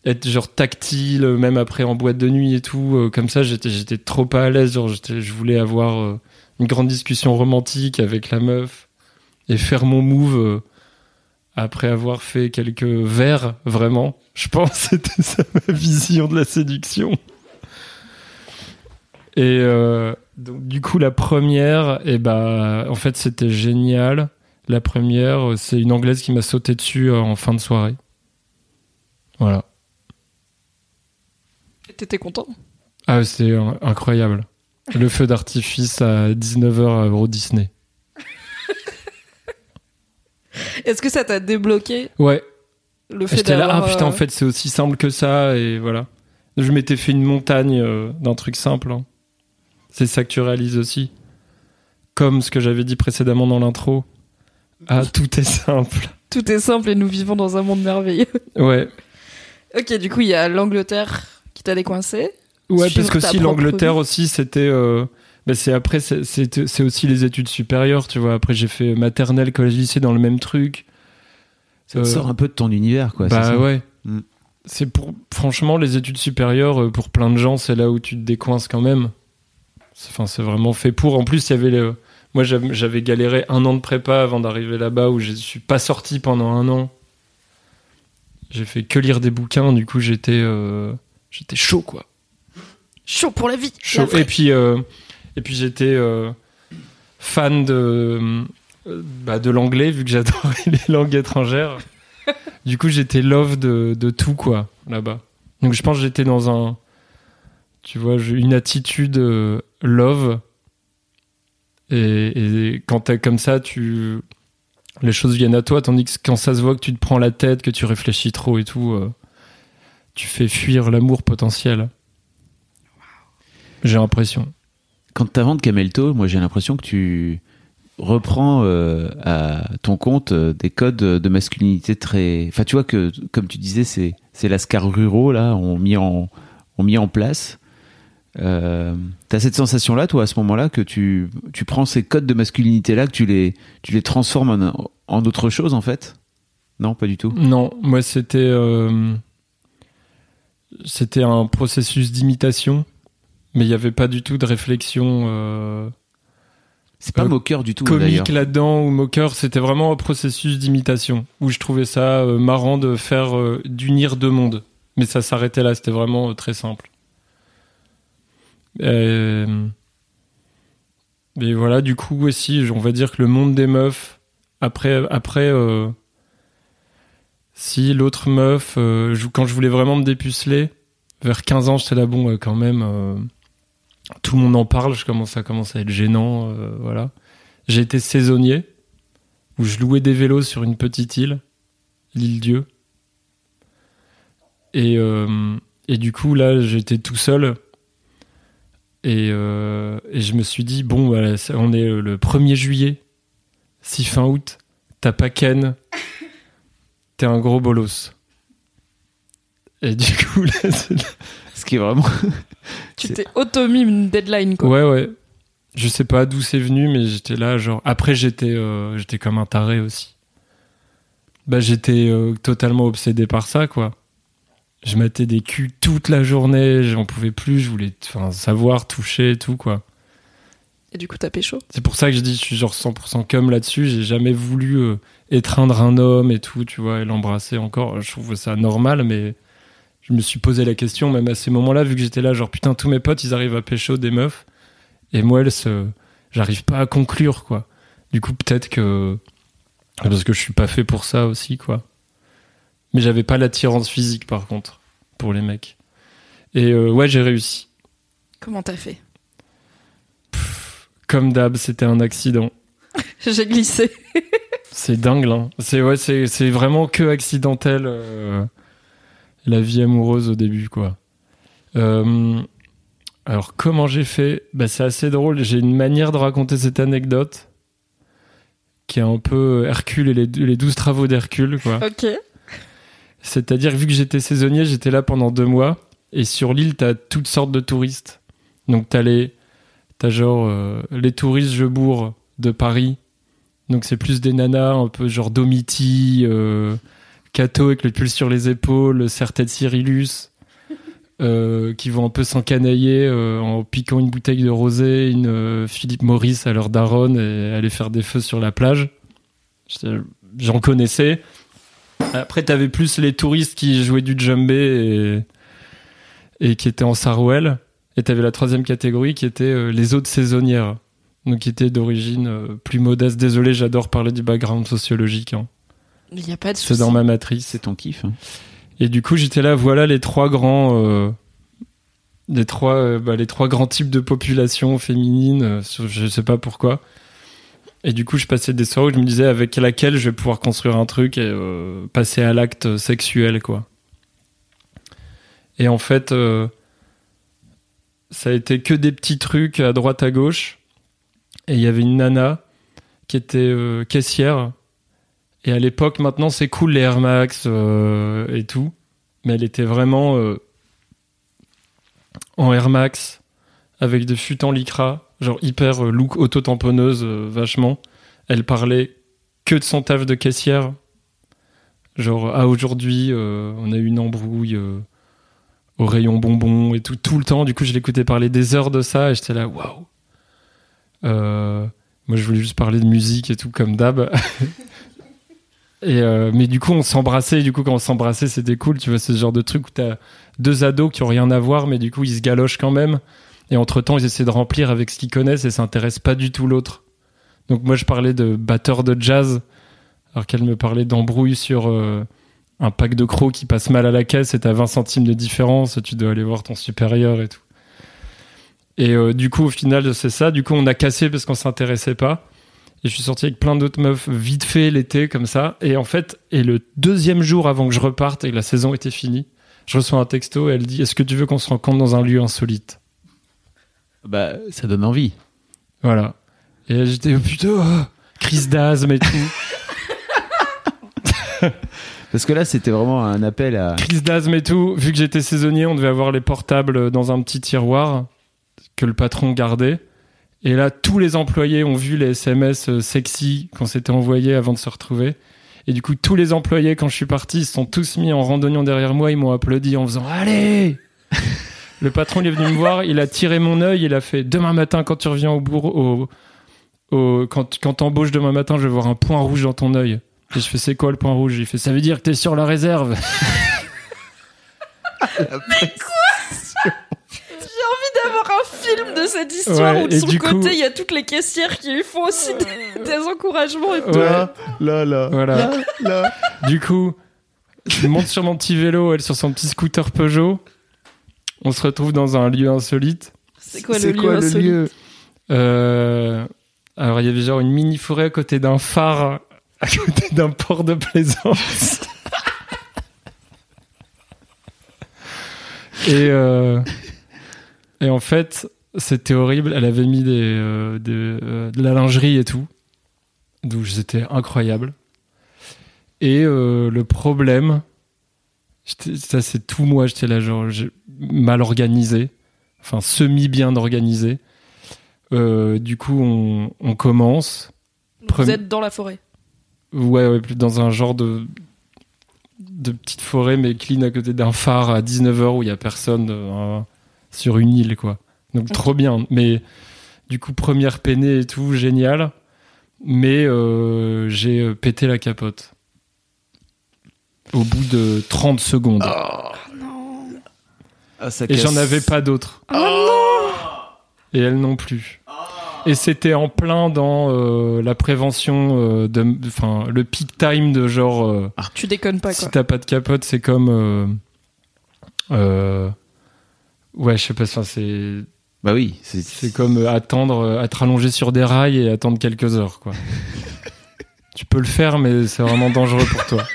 être genre tactile, euh, même après en boîte de nuit et tout. euh, comme ça, j'étais, j'étais trop pas à l'aise. Genre, je voulais avoir euh, une grande discussion romantique avec la meuf et faire mon move euh, après avoir fait quelques vers, vraiment. Je pense c'était ça ma vision de la séduction. Et euh, donc, du coup, la première, et bah, en fait, c'était génial. La première, euh, c'est une anglaise qui m'a sauté dessus euh, en fin de soirée. Voilà. Et T'étais content? Ah, c'est euh, incroyable. Le feu d'artifice à 19h à Euro Disney. <laughs> Est-ce que ça t'a débloqué? Ouais, le fait j'étais là, ah putain, euh, en fait, c'est aussi simple que ça, et voilà. Je m'étais fait une montagne euh, d'un truc simple. hein. C'est ça que tu réalises aussi. Comme ce que j'avais dit précédemment dans l'intro. Ah, <laughs> tout est simple. Tout est simple et nous vivons dans un monde merveilleux. Ouais. ok, du coup, il y a l'Angleterre qui t'a décoincé. Ouais, parce que si l'Angleterre aussi, c'était. euh, bah, c'est après, c'est- aussi les études supérieures, tu vois. Après, j'ai fait maternelle, collège, lycée dans le même truc. Ça te Euh, sort un peu de ton univers, quoi. bah ça ouais. Mm. C'est pour franchement les études supérieures euh, pour plein de gens, c'est là où tu te décoinces quand même. C'est- Enfin, c'est vraiment fait pour. En plus, il y avait le moi j'avais galéré un an de prépa avant d'arriver là-bas où je suis pas sorti pendant un an. J'ai fait que lire des bouquins, du coup j'étais euh, j'étais chaud quoi. Chaud pour la vie. Chaud. La. Et puis, euh, et puis j'étais euh, fan de, bah, de l'anglais, vu que j'adorais <laughs> les langues étrangères. <laughs> du coup, j'étais love de, de tout, quoi, là-bas. Donc, je pense que j'étais dans un. Tu vois, une attitude euh, love. Et, quand t'es comme ça, tu. Les choses viennent à toi, tandis que quand ça se voit que tu te prends la tête, que tu réfléchis trop et tout, euh, tu fais fuir l'amour potentiel. J'ai l'impression. Quand t'inventes Camelto, moi j'ai l'impression que tu reprends euh, à ton compte des codes de masculinité très. Enfin, tu vois que, comme tu disais, c'est c'est l'ascar ruraux là, ont mis en mis en place. Euh, T'as cette sensation-là, toi, à ce moment-là, que tu tu prends ces codes de masculinité-là, que tu les tu les transformes en, en autre chose, en fait? Non, pas du tout. Non, moi c'était euh, c'était un processus d'imitation, mais il n'y avait pas du tout de réflexion euh, C'est pas moqueur du tout, comique là-dedans ou moqueur. C'était vraiment un processus d'imitation où je trouvais ça marrant de faire d'unir deux mondes, mais ça s'arrêtait là. C'était vraiment très simple. Euh, Et voilà, du coup aussi, on va dire que le monde des meufs après après euh, si l'autre meuf, euh, quand je voulais vraiment me dépuceler, vers 15 ans, j'étais là, bon, euh, quand même, euh, tout le monde en parle, je commence à, commence à être gênant, euh, voilà. J'ai été saisonnier, où je louais des vélos sur une petite île, l'île Dieu. Et, euh, et du coup, là, j'étais tout seul. Et, euh, et je me suis dit, bon, voilà, on est le 1er juillet. Si fin août, t'as pas Ken, <laughs> t'es un gros bolos. Et du coup, là, c'est- Ce qui est vraiment. Tu t'es auto-mis une deadline, quoi. ouais, ouais. Je sais pas d'où c'est venu, mais j'étais là, genre. Après, j'étais euh, j'étais comme un taré aussi. Bah, j'étais euh, totalement obsédé par ça, quoi. Je mettais des culs toute la journée, j'en pouvais plus, je voulais savoir, toucher et tout, quoi. Et du coup, t'as pécho. C'est pour ça que je dis, je suis genre 100% comme là-dessus. J'ai jamais voulu euh, étreindre un homme et tout, tu vois, et l'embrasser encore. Je trouve ça normal, mais je me suis posé la question, même à ces moments-là, vu que j'étais là, genre putain, tous mes potes, ils arrivent à pécho des meufs, et moi, elles j'arrive pas à conclure, quoi. Du coup, peut-être que. Parce que je suis pas fait pour ça aussi, quoi. Mais j'avais pas l'attirance physique, par contre, pour les mecs. Et euh, ouais, j'ai réussi. Comment t'as fait? Comme d'hab, c'était un accident. <laughs> J'ai glissé. <laughs> C'est dingue, là. C'est ouais, c'est c'est vraiment que accidentel euh, la vie amoureuse au début, quoi. Euh, alors comment j'ai fait? Bah, c'est assez drôle. J'ai une manière de raconter cette anecdote qui est un peu Hercule et les, les douze travaux d'Hercule, quoi. Ok. C'est-à-dire vu que j'étais saisonnier, j'étais là pendant deux mois. Et sur l'île, t'as toutes sortes de touristes. Donc t'as les, t'as genre euh, les touristes Jebourg de Paris. Donc c'est plus des nanas un peu genre Domiti, euh, Cato avec le pull sur les épaules, Sertet Cyrillus, <laughs> euh, qui vont un peu s'encanailler euh, en piquant une bouteille de rosé, une euh, Philippe Maurice à leur daronne et aller faire des feux sur la plage. J'en connaissais. Après, t'avais plus les touristes qui jouaient du djembé et, et qui étaient en sarouel. Et t'avais la troisième catégorie qui était euh, les autres saisonnières. Donc, qui étaient d'origine euh, plus modeste. Désolé, j'adore parler du background sociologique. hein. Il y a pas de C'est dans ma matrice. C'est ton kiff. hein. Et du coup, j'étais là, voilà les trois grands, euh, les trois, bah, les trois grands types de population féminine. je sais pas pourquoi. Et du coup, je passais des soirées où je me disais avec laquelle je vais pouvoir construire un truc et euh, passer à l'acte sexuel, quoi. Et en fait, euh, ça a été que des petits trucs à droite à gauche. Et il y avait une nana qui était euh, caissière et à l'époque, maintenant, c'est cool les Air Max et tout. Mais elle était vraiment en Air Max avec des fûts en lycra, genre hyper euh, look auto-tamponneuse, euh, vachement. Elle parlait que de son taf de caissière. Genre, ah, aujourd'hui, euh, on a eu une embrouille au rayon bonbons et tout, tout le temps. Du coup, je l'écoutais parler des heures de ça et j'étais là, waouh. Moi, je voulais juste parler de musique et tout, comme d'hab. <laughs> Et mais du coup, on s'embrassait. Du coup, quand on s'embrassait, c'était cool. Tu vois, ce genre de truc où t'as deux ados qui ont rien à voir, mais du coup, ils se galochent quand même. Et entre temps, ils essaient de remplir avec ce qu'ils connaissent et s'intéressent pas du tout l'autre. Donc moi, je parlais de batteur de jazz, alors qu'elle me parlait d'embrouille sur euh, un pack de crocs qui passe mal à la caisse et t'as 20 centimes de différence. Tu dois aller voir ton supérieur et tout. Et euh, du coup, au final, c'est ça. Du coup, on a cassé parce qu'on s'intéressait pas. Et je suis sorti avec plein d'autres meufs vite fait l'été comme ça. Et en fait, et le deuxième jour avant que je reparte et que la saison était finie, je reçois un texto et elle dit Est-ce que tu veux qu'on se rencontre dans un lieu insolite? Bah, ça donne envie. Voilà. Et là, j'étais oh, putain, oh, crise d'asthme et tout. <laughs> Parce que là, c'était vraiment un appel à. crise d'asthme et tout. Vu que j'étais saisonnier, on devait avoir les portables dans un petit tiroir que le patron gardait. Et là, tous les employés ont vu les SMS euh, sexy qu'on s'était envoyés avant de se retrouver. Et du coup, tous les employés, quand je suis parti, ils se sont tous mis en randonnion derrière moi. Ils m'ont applaudi en faisant Allez Le patron, il est venu me voir, il a tiré mon œil, il a fait Demain matin, quand tu reviens au bureau, au, au- quand, quand t'embauches demain matin, je vais voir un point rouge dans ton œil. Et je fais C'est quoi le point rouge? Il fait Ça veut dire que t'es sur la réserve. <laughs> J'ai envie d'avoir un film de cette histoire Ouais, où de son du côté, coup- il y a toutes les caissières qui lui font aussi des, des encouragements et tout. Ouais. là, là. Voilà. là. Du coup, je monte sur mon petit vélo, elle sur son petit scooter Peugeot. On se retrouve dans un lieu insolite. C'est quoi le C'est lieu quoi le insolite lieu Euh, alors, il y avait genre une mini forêt à côté d'un phare, à côté d'un port de plaisance. <laughs> Et, euh, et en fait, c'était horrible. Elle avait mis des, euh, de, euh, de la lingerie et tout. Donc c'était incroyable. Et euh, le problème, ça c'est tout moi, j'étais là genre mal organisé, enfin semi bien organisé. Euh, du coup, on, on commence. Vous Premi- êtes dans la forêt. Ouais, ouais, plus dans un genre de de petite forêt mais clean à côté d'un phare à 19h où il y a personne euh, sur une île quoi. Donc trop bien. Mais du coup première peinée et tout génial. Mais euh, j'ai pété la capote au bout de 30 secondes. Ah, ça Et j'en avais pas d'autres. Oh Et elle non plus. Et c'était en plein dans euh, la prévention euh, de, enfin le peak time de genre euh, Tu déconnes pas, si quoi. t'as pas de capote, c'est comme euh, euh, ouais, je sais pas, enfin, c'est Bah oui, c'est c'est comme euh, attendre, euh, être allongé sur des rails et attendre quelques heures quoi. <laughs> tu peux le faire, mais c'est vraiment dangereux pour toi. <laughs>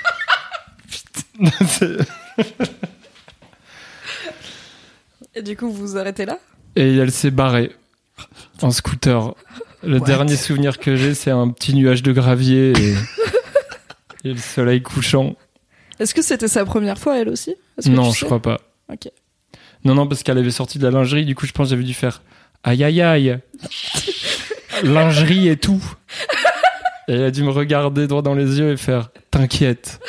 <laughs> Et du coup, vous vous arrêtez là? Et elle s'est barrée en scooter. Le dernier souvenir que j'ai, c'est un petit nuage de gravier et, <laughs> et le soleil couchant. Est-ce que c'était sa première fois, elle aussi? Non, je sais? crois pas. Ok. Non, non, parce qu'elle avait sorti de la lingerie, du coup, je pense que j'avais dû faire aïe aïe aïe. <laughs> lingerie et tout. Et elle a dû me regarder droit dans les yeux et faire t'inquiète.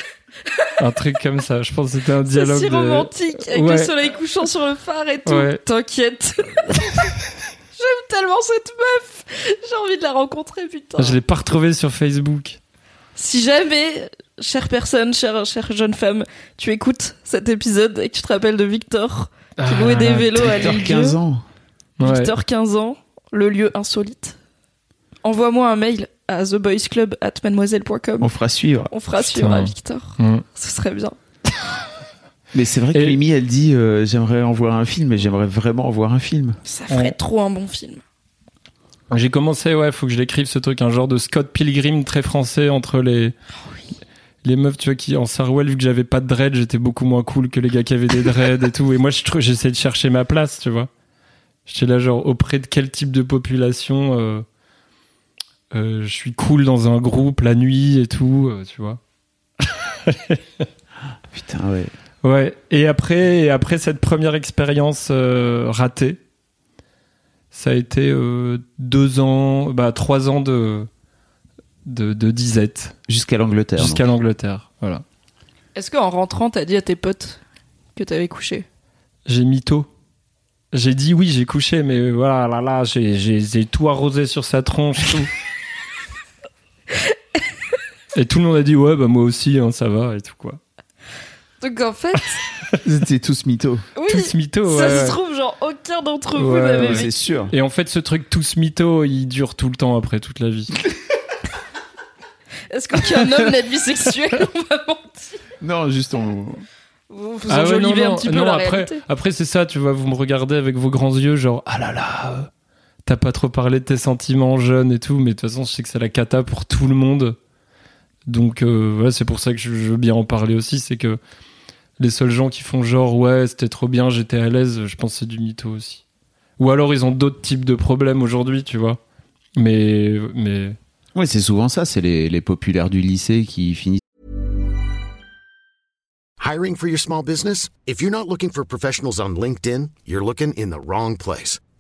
<laughs> Un truc comme ça. Je pense que c'était un C'est dialogue si de. romantique, avec Ouais. le soleil couchant sur le phare et tout. Ouais. T'inquiète. <laughs> J'aime tellement cette meuf. J'ai envie de la rencontrer, putain. Je l'ai pas retrouvé sur Facebook. Si jamais, chère personne, chère, chère jeune femme, tu écoutes cet épisode et que tu te rappelles de Victor, qui louait des vélos à Victor, l'île 15 ans. Ouais. Victor, 15 ans, le lieu insolite. Envoie-moi un mail à theboysclub at mademoiselle.com. On fera suivre. On fera Putain. suivre à Victor. Mm. Ce serait bien. <laughs> Mais c'est vrai que Et- Mimi, elle dit euh, j'aimerais en voir un film, mais j'aimerais vraiment en voir un film. Ça ferait Ouais. trop un bon film. J'ai commencé, ouais, faut que je l'écrive ce truc, un genre de Scott Pilgrim très français entre les. Les meufs, tu vois, qui en Sarwell, vu que j'avais pas de dread, j'étais beaucoup moins cool que les gars qui avaient des dreads et tout. Et moi, je j'essaie de chercher ma place, tu vois. J'étais là, genre, auprès de quel type de population euh, euh, je suis cool dans un groupe la nuit et tout, euh, tu vois. <laughs> Putain, ouais. Ouais. Et après, et après cette première expérience euh, ratée, ça a été euh, deux ans, bah trois ans de de, de disette Jusqu'à l'Angleterre. jusqu'à l'Angleterre. Voilà. Est-ce qu'en rentrant, t'as dit à tes potes que t'avais couché? J'ai mytho. J'ai dit oui, j'ai couché, mais voilà, là, là, j'ai tout arrosé sur sa tronche, tout. <laughs> <laughs> et tout le monde a dit ouais, bah moi aussi, hein, ça va et tout quoi. Donc en fait, <laughs> C'était tous mythos. oui, Tous mytho, ça ouais, se ouais. trouve, genre, aucun d'entre vous Ouais, n'avait. C'est sûr. Et en fait, ce truc tous mytho, il dure tout le temps après, toute la vie. <laughs> Est-ce qu'aucun homme n'a de vie sexuelle? On va mentir. Non, juste on. Vous, vous Ah ouais, non, un petit peu non, la après, réalité. après c'est ça, tu vois, vous me regardez avec vos grands yeux, genre, ah là là, euh, t'as pas trop parlé de tes sentiments jeunes et tout, mais de toute façon, je sais que c'est la cata pour tout le monde. Donc, euh, voilà, c'est pour ça que je, je veux bien en parler aussi, c'est que les seuls gens qui font genre, ouais, c'était trop bien, j'étais à l'aise, je pense que c'est du mytho aussi. Ou alors, ils ont d'autres types de problèmes aujourd'hui, tu vois. Mais, mais, Ouais, c'est souvent ça. C'est les, les populaires du lycée qui finissent. Hiring for your small business? If you're not looking for professionals on LinkedIn, you're looking in the wrong place.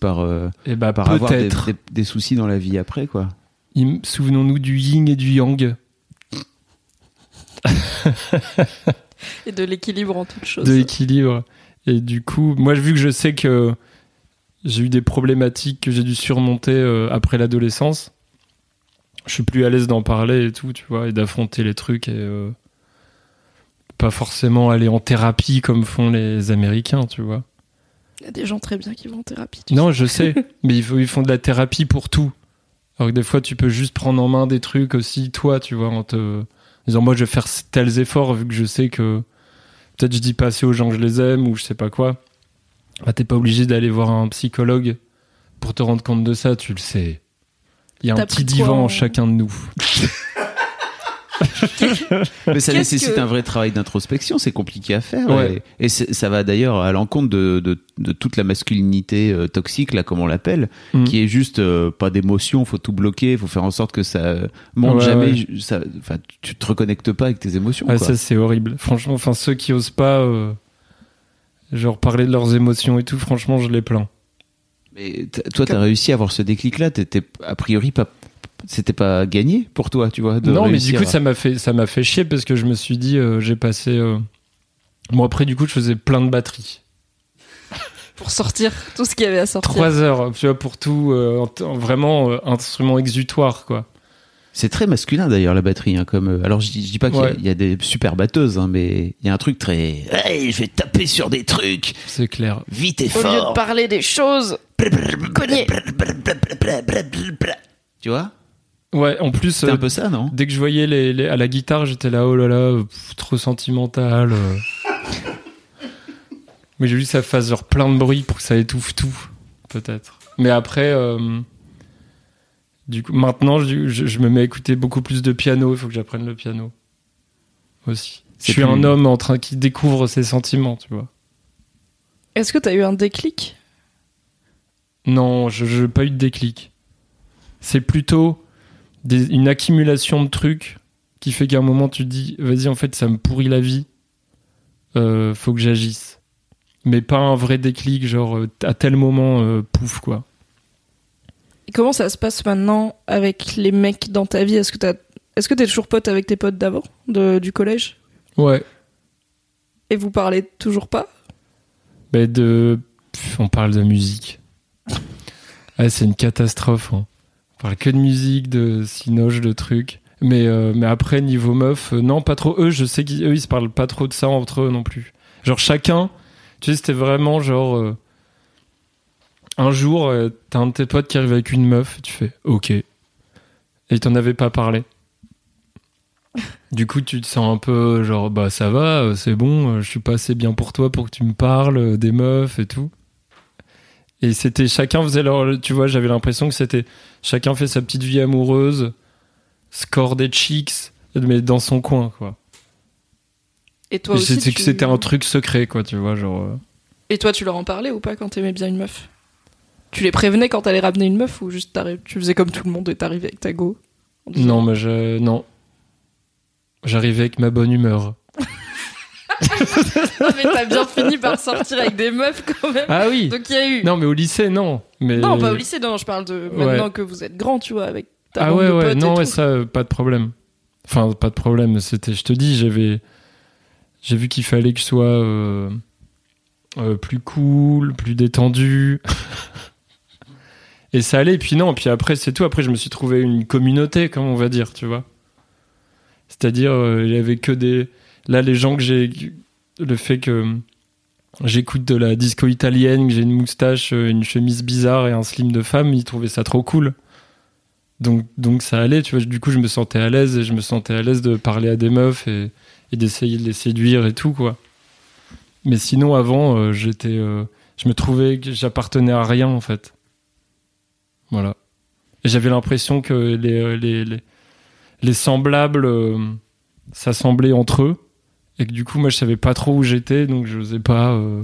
Par, euh, et bah, par avoir des, peut-être. des- des soucis dans la vie après, quoi. Souvenons-nous du yin et du yang. <laughs> Et de l'équilibre en toute chose. de l'équilibre. Et du coup, moi, vu que je sais que j'ai eu des problématiques que j'ai dû surmonter euh, après l'adolescence, je suis plus à l'aise d'en parler et tout, tu vois, et d'affronter les trucs et euh, pas forcément aller en thérapie comme font les Américains, tu vois. Il y a des gens très bien qui vont en thérapie. Non, je sais, <laughs> mais ils, font- ils font de la thérapie pour tout. Alors que des fois, tu peux juste prendre en main des trucs aussi, toi, tu vois, en te disant, moi, je vais faire tels efforts, vu que je sais que peut-être je dis pas assez aux gens que je les aime, ou je sais pas quoi. Bah, t'es pas obligé d'aller voir un psychologue pour te rendre compte de ça, tu le sais. Il y a un petit divan en- chacun de nous. <laughs> Mais ça nécessite que- un vrai travail d'introspection, c'est compliqué à faire. Ouais. Et, ça va d'ailleurs à l'encontre de, de, de toute la masculinité euh, toxique, là, comme on l'appelle, Mm. qui est juste euh, pas d'émotion, faut tout bloquer, faut faire en sorte que ça monte Ouais, jamais. ouais. Ça, enfin, tu te reconnectes pas avec tes émotions. Ah, quoi. ça, c'est horrible. Franchement, enfin, ceux qui osent pas, euh, genre, parler de leurs émotions et tout, franchement, je les plains. Mais toi, t'as réussi à avoir ce déclic-là. T'étais a priori pas, c'était pas gagné pour toi, tu vois. de non, mais du coup, à- ça m'a fait, ça m'a fait chier parce que je me suis dit, euh, j'ai passé. euh, Moi, après, du coup, je faisais plein de batteries. <laughs> Pour sortir tout ce qu'il y avait à sortir. Trois heures, tu vois, pour tout, euh, vraiment euh, instrument exutoire, quoi. C'est très masculin d'ailleurs la batterie. Hein, comme euh, alors je dis, je dis pas qu'il y a- Ouais. il y, a des super batteuses, hein, mais il y a un truc très. Hey, je vais taper sur des trucs C'est clair. vite et Au lieu de fort. parler des choses, cogner. Tu vois? Ouais, en plus, C'est euh, un peu ça, non? dès que je voyais les, les- à la guitare, j'étais là, oh là là, euh, pff, trop sentimental. euh. <laughs> Mais j'ai vu que ça fasse genre plein de bruit pour que ça étouffe tout, peut-être. Mais après, euh, du coup, maintenant, je, je- je me mets à écouter beaucoup plus de piano. Il faut que j'apprenne le piano aussi. Je suis plus- un homme en train qui découvre ses sentiments, tu vois. Est-ce que t'as eu un déclic? Non, je n'ai pas eu de déclic. C'est plutôt des- une accumulation de trucs qui fait qu'à un moment tu te dis vas-y en fait ça me pourrit la vie, euh, faut que j'agisse. Mais pas un vrai déclic genre euh, à tel moment euh, pouf quoi. Comment ça se passe maintenant avec les mecs dans ta vie? Est-ce que t'as, est-ce que t'es toujours pote avec tes potes d'avant, du collège? Ouais. Et vous parlez toujours pas? Mais de on parle de musique. Ah, c'est une catastrophe. hein. On parle que de musique, de cinoche, de trucs. Mais, euh, mais après, niveau meuf, euh, non, pas trop. Eux, je sais qu'eux, ils se parlent pas trop de ça entre eux non plus. Genre, chacun, tu sais, c'était vraiment genre. euh, un jour, euh, t'as un de tes potes qui arrive avec une meuf, tu fais OK. Et il t'en avait pas parlé. Du coup, tu te sens un peu genre, bah ça va, euh, c'est bon, euh, je suis pas assez bien pour toi pour que tu me parles des meufs et tout. Et c'était chacun faisait leur. Tu vois, j'avais l'impression que c'était. Chacun fait sa petite vie amoureuse, score des chicks, mais dans son coin, quoi. Et toi Et aussi C'était tu- un truc secret, quoi, tu vois, genre. Et toi, tu leur en parlais ou pas quand t'aimais bien une meuf? Tu les prévenais quand t'allais ramener une meuf ou juste t'arrives- tu faisais comme tout le monde et t'arrivais avec ta go Non, mais je. Non. J'arrivais avec ma bonne humeur. <laughs> Mais t'as bien fini par sortir avec des meufs quand même. Ah oui Donc il y a eu. Non, mais au lycée, non. Mais... Non, pas au lycée, non, je parle de maintenant que vous êtes grand, tu vois, avec ta Ah bande ouais, de ouais, potes et non, tout. ouais, ça, euh, pas de problème. Enfin, pas de problème. C'était, je te dis, j'avais, j'ai vu qu'il fallait que je sois euh, euh, plus cool, plus détendu. <laughs> et ça allait. Et puis non, puis après, c'est tout. Après, je me suis trouvé une communauté, comme on va dire, tu vois. C'est-à-dire, euh, il y avait que des. Là, les gens que j'ai. Le fait que j'écoute de la disco italienne, que j'ai une moustache, euh, une chemise bizarre et un slim de femme, ils trouvaient ça trop cool. Donc, donc ça allait, tu vois. Du coup, je me sentais à l'aise et je me sentais à l'aise de parler à des meufs et, d'essayer de les séduire et tout, quoi. Mais sinon, avant, euh, j'étais. je me trouvais que j'appartenais à rien, en fait. Voilà. J'avais l'impression que les, euh, les, les, les semblables euh, s'assemblaient entre eux. Et que du coup, moi, je savais pas trop où j'étais, donc je n'osais pas. euh,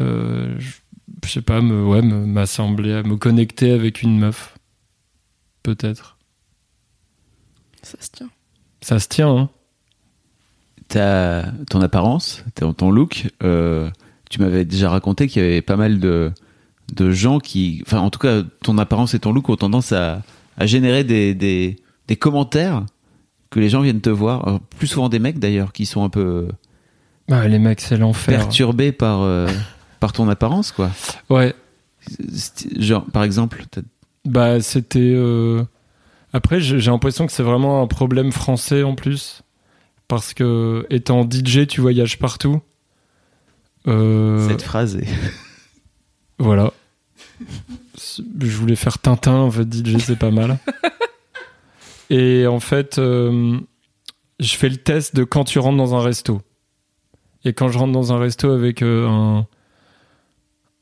euh, je, sais pas, me, ouais, me- m'assembler, me connecter avec une meuf. Peut-être. Ça se tient. Ça se tient, hein. Ta, ton apparence, ton, ton look, euh, tu m'avais déjà raconté qu'il y avait pas mal de, de gens qui. Enfin, en tout cas, ton apparence et ton look ont tendance à, à générer des, des, des commentaires que les gens viennent te voir. Alors, plus souvent des mecs d'ailleurs, qui sont un peu Bah, les mecs, c'est l'enfer. perturbés par, euh, par ton apparence, quoi. Ouais. Genre, par exemple, Bah, c'était. euh, Après, j'ai j'ai l'impression que c'est vraiment un problème français en plus. Parce que, étant DJ, tu voyages partout. Euh, Cette phrase est... Voilà. Je voulais faire Tintin, en fait, DJ, c'est pas mal. <laughs> Et en fait, euh, je fais le test de quand tu rentres dans un resto. Et quand je rentre dans un resto avec euh, un,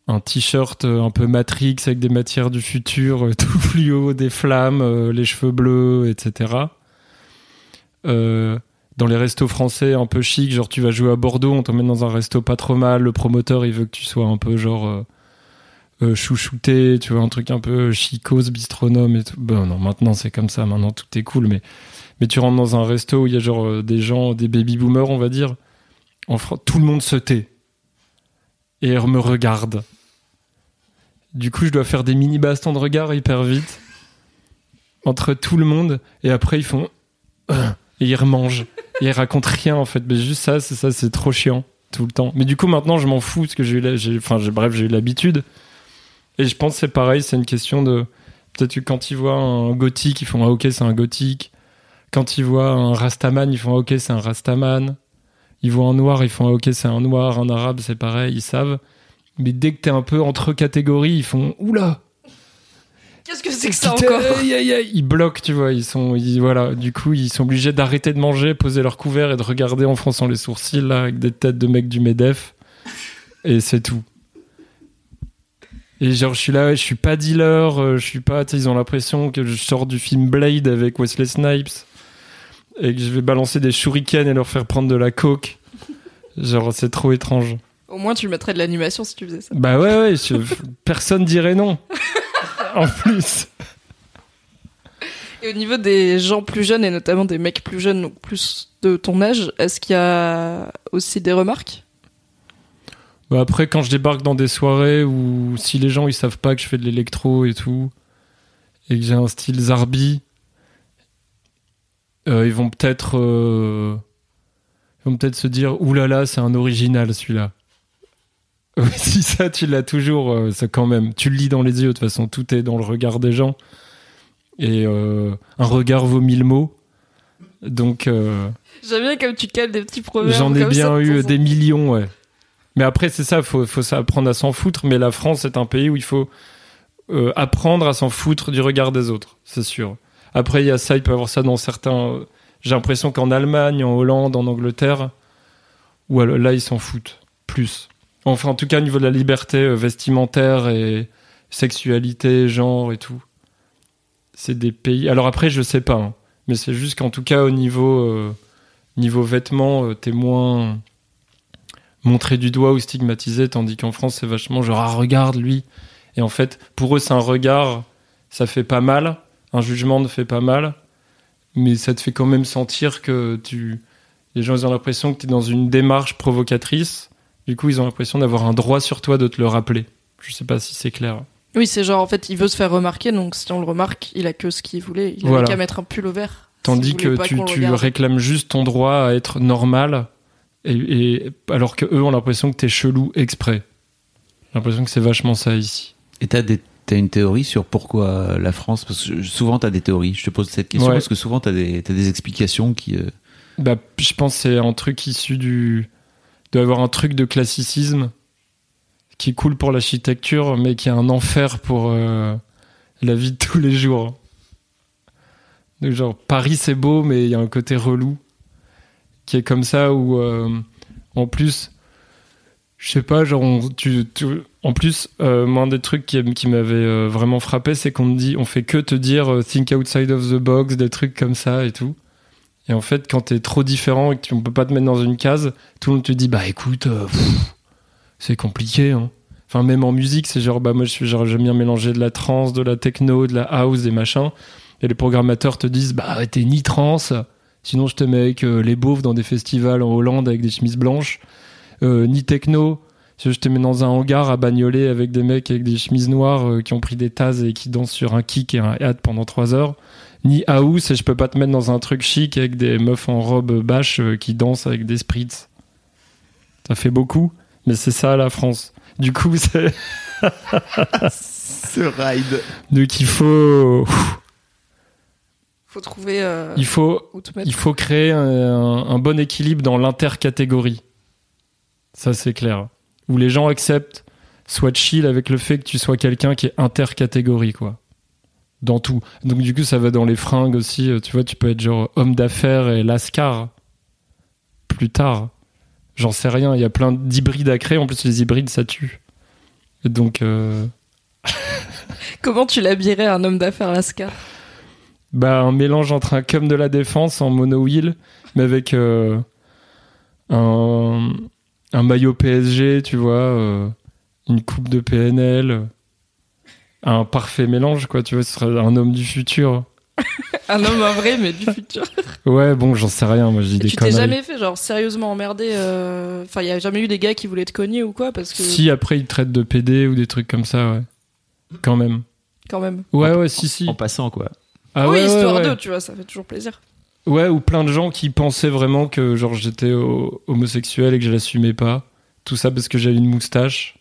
un t-shirt euh, un peu Matrix avec des matières du futur, euh, <laughs> tout fluo, des flammes, les cheveux bleus, etc. Dans les restos français un peu chic, genre tu vas jouer à Bordeaux, on t'emmène dans un resto pas trop mal, le promoteur il veut que tu sois un peu genre euh, euh, chouchouté, tu vois, un truc un peu chicose, bistronome et tout. Bon, non, maintenant c'est comme ça, maintenant tout est cool, mais, mais tu rentres dans un resto où il y a genre euh, des gens, des baby boomers, on va dire, en tout le monde se tait. Et me regarde. Du coup, je dois faire des mini bastons de regard hyper vite entre tout le monde et après ils font et ils remangent. Et ils racontent rien en fait. Mais juste ça c'est ça c'est trop chiant tout le temps. Mais du coup maintenant je m'en fous parce que j'ai eu la- j'ai j'ai- bref j'ai eu l'habitude et je pense que c'est pareil c'est une question de peut-être que quand ils voient un gothique ils font ah ok c'est un gothique quand ils voient un rastaman ils font ah ok c'est un rastaman ils voient un noir ils font ah ok c'est un noir un arabe c'est pareil ils savent mais dès que t'es un peu entre catégories ils font oula Qu'est-ce que c'est que ça encore? aïe, aïe, aïe. Ils bloquent, tu vois. Ils sont, ils- voilà. Du coup, ils sont obligés d'arrêter de manger, poser leur couvert et de regarder en fronçant les sourcils là, avec des têtes de mecs du Medef. Et c'est tout. Et genre, je suis là, je suis pas dealer, euh, je suis pas. Ils ont l'impression que je sors du film Blade avec Wesley Snipes et que je vais balancer des shurikens et leur faire prendre de la coke. Genre, c'est trop étrange. Au moins, tu mettrais de l'animation si tu faisais ça. Bah ouais, ouais. je- personne dirait non. <laughs> en plus. Et au niveau des gens plus jeunes, et notamment des mecs plus jeunes, donc plus de ton âge, est-ce qu'il y a aussi des remarques? Bah après, quand je débarque dans des soirées où si les gens ils savent pas que je fais de l'électro et tout, et que j'ai un style zarbi, euh, ils vont peut-être euh, ils vont peut-être se dire oulala, c'est un original celui-là. <laughs> Si ça, tu l'as toujours, euh, c'est quand même. Tu le lis dans les yeux, de toute façon, tout est dans le regard des gens. Et euh, un regard vaut mille mots. Donc. J'aime bien comme tu cales des petits proverbes. J'en ai bien ça eu des millions, ouais. Mais après, c'est ça, faut, faut apprendre à s'en foutre. Mais la France est un pays où il faut euh, apprendre à s'en foutre du regard des autres, c'est sûr. Après, il y a ça, il peut y avoir ça dans certains. J'ai l'impression qu'en Allemagne, en Hollande, en Angleterre, où là, ils s'en foutent plus. Enfin, en tout cas, au niveau de la liberté euh, vestimentaire et sexualité, genre et tout. C'est des pays. Alors après, je sais pas, hein. mais c'est juste qu'en tout cas, au niveau. euh, niveau vêtements, euh, t'es moins montré du doigt ou stigmatisé, tandis qu'en France, c'est vachement genre, ah, regarde lui. Et en fait, pour eux, c'est un regard, ça fait pas mal, un jugement ne fait pas mal, mais ça te fait quand même sentir que tu. Les gens, ils ont l'impression que tu es dans une démarche provocatrice, du coup, ils ont l'impression d'avoir un droit sur toi de te le rappeler. Je sais pas si c'est clair. Oui, c'est genre, en fait, il veut se faire remarquer, donc si on le remarque, il a que ce qu'il voulait. Il Voilà. avait qu'à mettre un pull au vert. Tandis que tu, tu réclames juste ton droit à être normal, et, et- alors que eux ont l'impression que t'es chelou exprès. J'ai l'impression que c'est vachement ça ici. Et t'as des T'as une théorie sur pourquoi la France Parce que souvent t'as des théories. Je te pose cette question Ouais. parce que souvent t'as des, t'as des explications qui. euh, Bah, je pense que c'est un truc issu du. Il doit y avoir un truc de classicisme qui est cool pour l'architecture, mais qui est un enfer pour euh, la vie de tous les jours. Donc, genre, Paris c'est beau, mais il y a un côté relou qui est comme ça où, euh, en plus, je sais pas, genre, tu, en plus, euh, moi, un des trucs qui, qui m'avait euh, vraiment frappé, c'est qu'on me dit, on fait que te dire think outside of the box, des trucs comme ça et tout. Et en fait, quand t'es trop différent et qu'on peut pas te mettre dans une case, tout le monde te dit bah écoute, c'est compliqué. Hein. Enfin, même en musique, c'est genre bah moi je suis genre j'aime bien mélanger de la trance, de la techno, de la house, des machins. Et les programmateurs te disent bah t'es ni trance, sinon je te mets avec euh, les beaufs dans des festivals en Hollande avec des chemises blanches, euh, ni techno. Si je te mets dans un hangar à bagnoler avec des mecs avec des chemises noires euh, qui ont pris des tasses et qui dansent sur un kick et un hat pendant trois heures ni house et je peux pas te mettre dans un truc chic avec des meufs en robe bâche euh, qui dansent avec des spritz. Ça fait beaucoup, mais c'est ça la France. Du coup, <laughs> c'est Ce ride. donc il faut Faut trouver euh, il faut il faut créer un, un bon équilibre dans l'intercatégorie. Ça c'est clair. où les gens acceptent, soit chill avec le fait que tu sois quelqu'un qui est intercatégorie, quoi. Dans tout. Donc du coup, ça va dans les fringues aussi. euh, Tu vois, tu peux être genre homme d'affaires et lascar plus tard. J'en sais rien. Il y a plein d'hybrides à créer. En plus, les hybrides, ça tue. Et donc, euh, Comment tu l'habillerais un homme d'affaires Lascar? Bah, un mélange entre un cum de la défense en mono-wheel, mais avec euh, un, un maillot PSG, tu vois, euh, une coupe de PNL, un parfait mélange, quoi, tu vois, ce serait un homme du futur. <laughs> Un homme, un vrai, mais du futur. Ouais, bon, j'en sais rien, moi je dis Et des tu t'es jamais fait, genre, sérieusement emmerdé euh, Enfin, il y a jamais eu des gars qui voulaient te cogner ou quoi Parce que, Si après ils traitent de PD ou des trucs comme ça, ouais. Quand même. quand même. Ouais, ouais, si, si. En passant, quoi. Ah oui, ouais, histoire ouais. d'eux, tu vois, ça fait toujours plaisir. Ouais, ou plein de gens qui pensaient vraiment que genre j'étais ho- homosexuel et que je l'assumais pas. Tout ça parce que j'avais une moustache.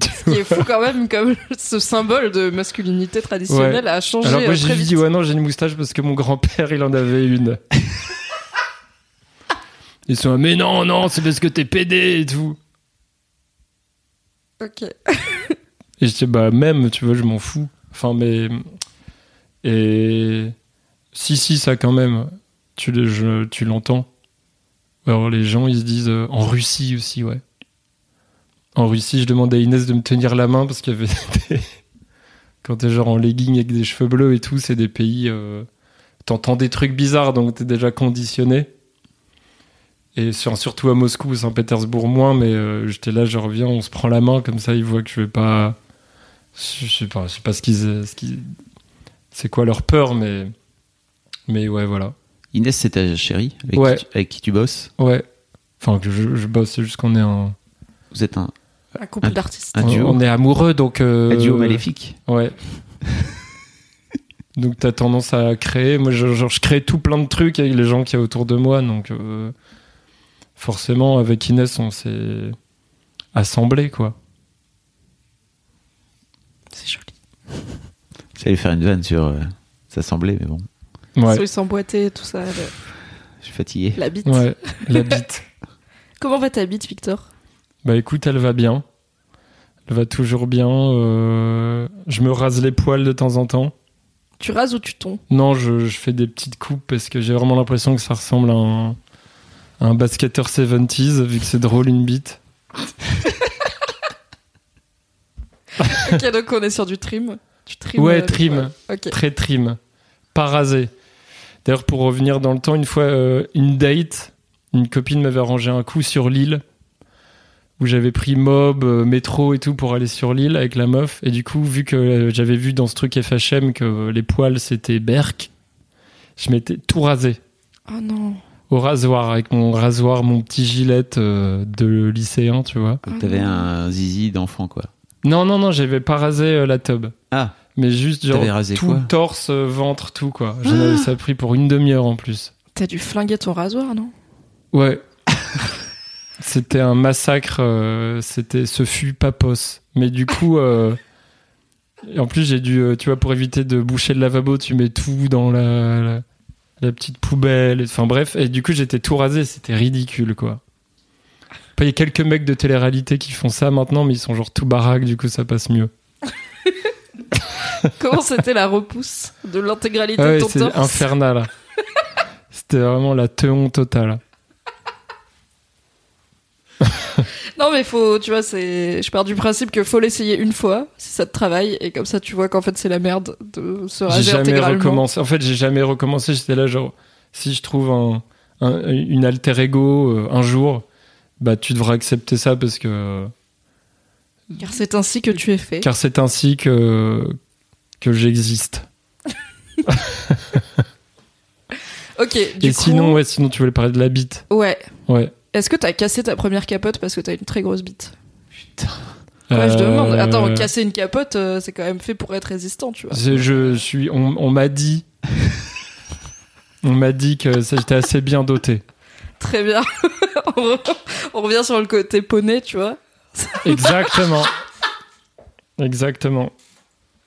Ce qui est fou quand même, comme <laughs> ce symbole de masculinité traditionnelle a changé Alors moi euh, j'ai dit ouais non j'ai une moustache parce que mon grand-père il en avait une. <laughs> Ils sont là, mais non non c'est parce que t'es pédé et tout. Ok. Et je dis bah même tu vois je m'en fous. Enfin mais et si si ça quand même tu tu l'entends. Alors les gens ils se disent euh, en Russie aussi ouais. En Russie je demandais à Inès de me tenir la main parce qu'il y avait <laughs> des... quand t'es genre en legging avec des cheveux bleus et tout c'est des pays euh, t'entends des trucs bizarres donc t'es déjà conditionné. Et sur- surtout à Moscou, Saint-Pétersbourg moins, mais euh, j'étais là, je reviens, on se prend la main comme ça, ils voient que je vais pas. Je sais pas, je sais pas ce qu'ils- c'est quoi leur peur, mais mais ouais, voilà. Inès, c'est ta chérie avec, Ouais. qui, tu, avec qui tu bosses. Ouais. Enfin, je, je bosse, c'est juste qu'on est un, Vous êtes un, Un couple Un- d'artistes. un duo. on est amoureux, donc. euh, un duo maléfique. Ouais. <laughs> donc t'as tendance à créer. Moi, je, genre, je crée tout plein de trucs avec les gens qu'il y a autour de moi, donc euh, forcément, avec Inès, on s'est assemblé, quoi. C'est joli. <laughs> J'allais faire une vanne sur euh, s'assembler, mais bon, Ouais. Ils s'emboîtaient, tout ça. le- je suis fatigué. La bite. Ouais, la <laughs> bite. Comment va ta bite, Victor? Bah écoute, elle va bien. Elle va toujours bien. euh, Je me rase les poils de temps en temps. Tu rases ou tu tonds? Non, je, je fais des petites coupes parce que j'ai vraiment l'impression que ça ressemble à un, à un basketteur 70s, vu que c'est drôle une bite. <laughs> Ok, donc on est sur du trim. Tu trim Ouais, trim. Très trim. Pas rasé. D'ailleurs, pour revenir dans le temps, une fois, euh, une date, une copine m'avait arrangé un coup sur l'île où j'avais pris mob, euh, métro et tout pour aller sur l'île avec la meuf. Et du coup, vu que euh, j'avais vu dans ce truc FHM que les poils c'était berk, je m'étais tout rasé Oh non. au rasoir avec mon rasoir, mon petit gilet euh, de lycéen, tu vois. Donc t'avais un zizi d'enfant, quoi. Non, non, non, j'avais pas rasé euh, la tub. Ah, Mais juste genre rasé tout quoi torse, euh, ventre, tout quoi. J'en avais ça a pris pour une demi-heure en plus. T'as dû flinguer ton rasoir, non? Ouais. <laughs> c'était un massacre. euh, c'était, ce fut papos. Mais du coup, euh, et en plus j'ai dû, euh, tu vois, pour éviter de boucher le lavabo, tu mets tout dans la, la, la petite poubelle. Enfin bref, et du coup j'étais tout rasé. C'était ridicule quoi. Il y a quelques mecs de télé-réalité qui font ça maintenant, mais ils sont genre tout baraques, du coup ça passe mieux. <laughs> <laughs> Comment c'était la repousse de l'intégralité Ah ouais, de ton c'est torse infernal. <laughs> C'était vraiment la teon totale. Non, mais faut, tu vois, c'est. Je pars du principe que faut l'essayer une fois, si ça te travaille, et comme ça tu vois qu'en fait c'est la merde de se J'ai raser jamais intégralement. recommencé. En fait, j'ai jamais recommencé. J'étais là, genre, si je trouve un, un- une alter ego euh, un jour, bah, tu devras accepter ça parce que. Car c'est ainsi que tu es fait. Car c'est ainsi que, que j'existe. <laughs> Ok, du Et coup. sinon, ouais, sinon, tu voulais parler de la bite. Ouais. Ouais. Est-ce que t'as cassé ta première capote parce que t'as une très grosse bite? Ouais, je demande. Euh, Attends, casser une capote, euh, c'est quand même fait pour être résistant, tu vois. Je, suis. On, on m'a dit. <laughs> on m'a dit que j'étais assez bien doté. Très bien. <laughs> on revient sur le côté poney, tu vois. Exactement. Exactement.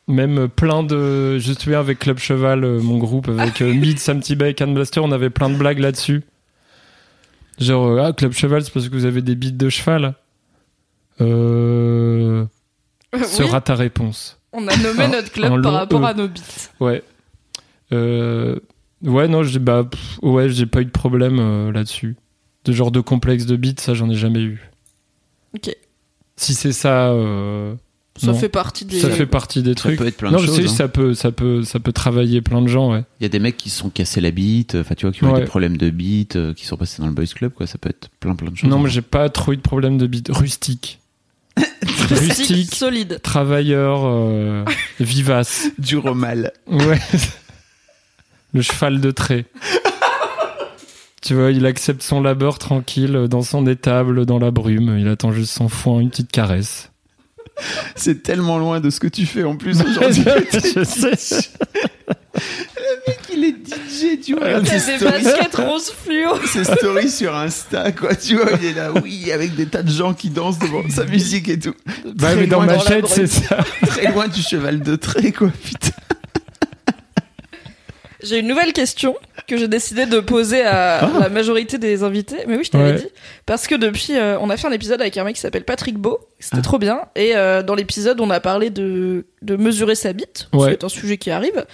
Même plein de. Je souviens avec Club Cheval, euh, mon groupe, avec euh, Mid, Sam Tibet, Can Blaster, on avait plein de blagues là-dessus. Genre, euh, ah, Club Cheval, c'est parce que vous avez des bites de cheval. Euh, Oui, sera ta réponse. on a nommé un- notre club par rapport E. à nos bits. Ouais. Euh, ouais, non, j'ai bah, pff, ouais, j'ai pas eu de problème euh, là-dessus. De genre de complexe de bits, ça, j'en ai jamais eu. Ok. Si c'est ça, euh, Ça non. fait partie des. ça fait partie des Ça trucs. peut être plein non, de choses. sais, hein. ça peut, ça peut, ça peut travailler plein de gens, ouais. Il y a des mecs qui se sont cassés la bite, enfin tu vois, qui ont eu des problèmes de bite, euh, qui sont passés dans le boys club, quoi. Ça peut être plein plein de choses. Non, hein. mais j'ai pas trop eu de problème de bits. <laughs> Rustique. Rustique, solide. travailleur, euh, <laughs> vivace. dur au mal. Ouais. Le cheval de trait. <laughs> Tu vois, il accepte son labeur tranquille dans son étable, dans la brume. Il attend juste son foin, une petite caresse. <laughs> C'est tellement loin de ce que tu fais en plus aujourd'hui. <laughs> je sais. <laughs> Il est DJ, tu vois. Il y a des baskets rose fluo. ses stories sur Insta, quoi. Tu vois, il est là, oui, avec des tas de gens qui dansent devant sa musique et tout. Bah, Très mais dans ma la tête, c'est ça. Très loin du cheval de trait, quoi. Putain. J'ai une nouvelle question que j'ai décidé de poser à la majorité des invités. Mais oui, je t'avais Ouais. dit. Parce que depuis, euh, on a fait un épisode avec un mec qui s'appelle Patrick Beau. C'était Ah. trop bien. Et euh, dans l'épisode, on a parlé de, de mesurer sa bite. Ouais. C'est un sujet qui arrive.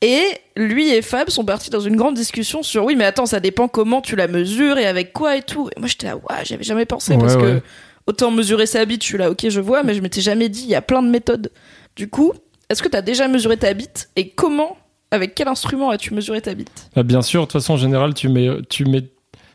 Et lui et Fab sont partis dans une grande discussion sur oui, mais attends, ça dépend comment tu la mesures et avec quoi et tout. Et moi, j'étais là, ouais, j'avais jamais pensé Ouais, parce que autant mesurer sa bite, je suis là, ok, je vois, mais je m'étais jamais dit, il y a plein de méthodes. Du coup, est-ce que t'as déjà mesuré ta bite et comment, avec quel instrument as-tu mesuré ta bite? Bah, bien sûr, de toute façon, en général, tu, mets, tu, mets,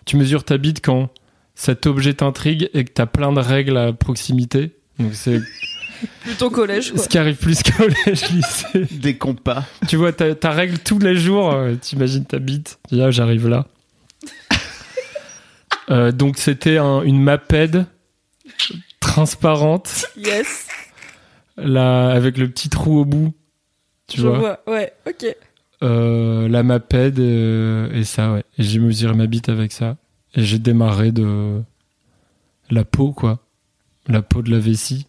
tu mesures ta bite quand cet objet t'intrigue et que t'as plein de règles à proximité. Donc, c'est <laughs> Plutôt collège, quoi. ce qui arrive plus qu'au collège, lycée. <laughs> Des compas. Tu vois, ta, ta règle tous les jours, euh, t'imagines ta bite. Tu dis, ah, j'arrive là. <laughs> Euh, donc, c'était un- une maped transparente, Yes, là, avec le petit trou au bout. Tu je vois, vois. Ouais, ok. Euh, La maped euh, et ça, ouais. Et j'ai mesuré ma bite avec ça. Et j'ai démarré de la peau, quoi. La peau de la vessie.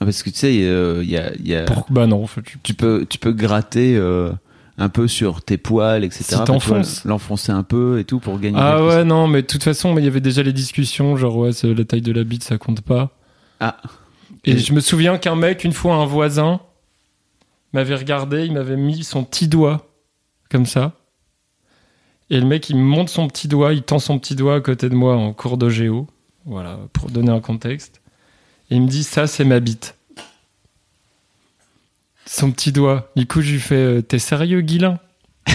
Ah, Parce que tu sais, euh, il y a, il y a- Pour... Bah non, en fait, tu- tu peux, tu peux gratter euh, un peu sur tes poils, etc. Si t'enfonces. L'enfoncer un peu et tout pour gagner. Ah ouais, non, mais de toute façon, mais il y avait déjà les discussions, genre, ouais, la taille de la bite, ça compte pas. Ah. Et Et- je me souviens qu'un mec, une fois, un voisin, m'avait regardé, il m'avait mis son petit doigt, comme ça. Et le mec, il me montre son petit doigt, il tend son petit doigt à côté de moi en cours de géo. Voilà, pour donner un contexte. Et il me dit, ça, c'est ma bite. Son petit doigt. Du coup, je lui fais, euh, t'es sérieux, Guilin? <laughs>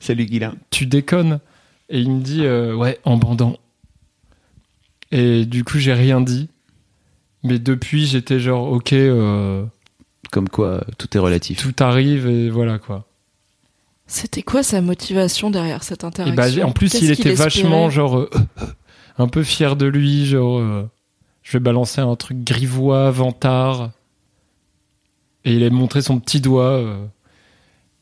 Salut Guilain. tu déconnes Et il me dit, euh, ouais, en bandant. Et du coup, j'ai rien dit. Mais depuis, j'étais genre, ok, euh, Comme quoi, tout est relatif. tout arrive et voilà quoi. C'était quoi sa motivation derrière cette Et interaction bah, j'ai- en plus, il était vachement genre euh, un peu fier de lui, genre euh, je vais balancer un truc grivois, vantard. Et il a montré son petit doigt. euh,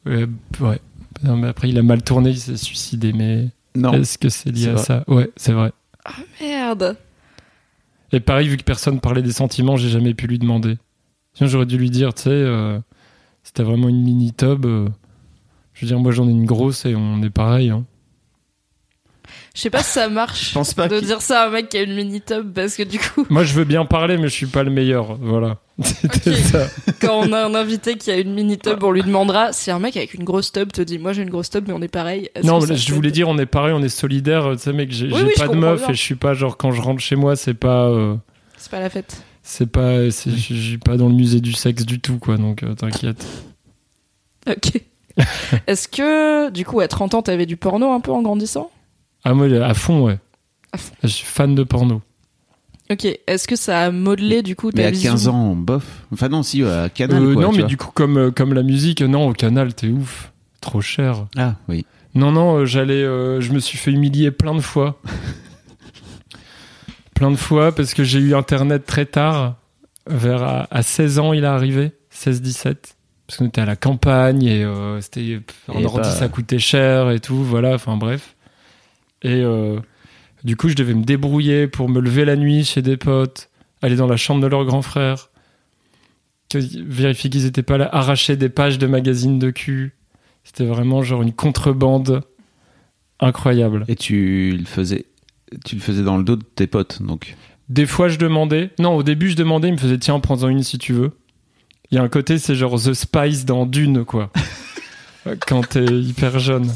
euh, ouais. Non, mais après, il a mal tourné, il s'est suicidé. Mais Non. est-ce que c'est lié à vrai. ça Ouais, c'est vrai. Merde. Et pareil, vu que personne parlait des sentiments, j'ai jamais pu lui demander. Sinon, j'aurais dû lui dire, tu sais, euh, c'était vraiment une mini tub. euh, je veux dire, moi j'en ai une grosse et on est pareil. Hein. Je sais pas si ça marche Je pense pas de dire ça à un mec qui a une mini tub parce que du coup, Moi, je veux bien parler, mais je suis pas le meilleur. Voilà. <laughs> C'était Ok. ça. quand on a un invité qui a une mini tub, on lui demandera si un mec avec une grosse tub te dit moi j'ai une grosse tub mais on est pareil. Non, mais je voulais dire, on est pareil, on est solidaire. Tu sais, mec, j'ai Oui, oui, pas de meuf bien. et je suis pas genre quand je rentre chez moi, c'est pas, euh, c'est pas la fête. C'est pas, c'est- je suis pas dans le musée du sexe du tout, quoi. Donc euh, t'inquiète. Ok. <laughs> Est-ce que du coup à 30 ans t'avais du porno un peu en grandissant? Ah moi, à fond, ouais. À fond. Je suis fan de porno. Ok. Est-ce que ça a modelé du coup ta Mais à vision? 15 ans, bof. Enfin non, si, à Canal, Euh, quoi, non, tu mais vois. du coup, comme euh, comme la musique, non, au canal, t'es ouf, trop cher. Ah, oui. Non, non, j'allais, euh, je me suis fait humilier plein de fois. <laughs> plein de fois parce que j'ai eu Internet très tard. Vers à, à 16 ans, il est arrivé, 16-17. Parce qu'on était à la campagne et euh, c'était Et ordi, ça coûtait cher et tout, voilà, enfin bref. Et euh, du coup, je devais me débrouiller pour me lever la nuit chez des potes, aller dans la chambre de leur grand frère, que- vérifier qu'ils étaient pas là, arracher des pages de magazines de cul. C'était vraiment genre une contrebande incroyable. Et tu le faisais, tu le faisais dans le dos de tes potes, donc. Des fois, je demandais. Non, au début, je demandais, il me faisait tiens, prends-en une si tu veux. Il y a un côté, c'est genre The Spice dans Dune, quoi. <laughs> Quand t'es hyper jeune.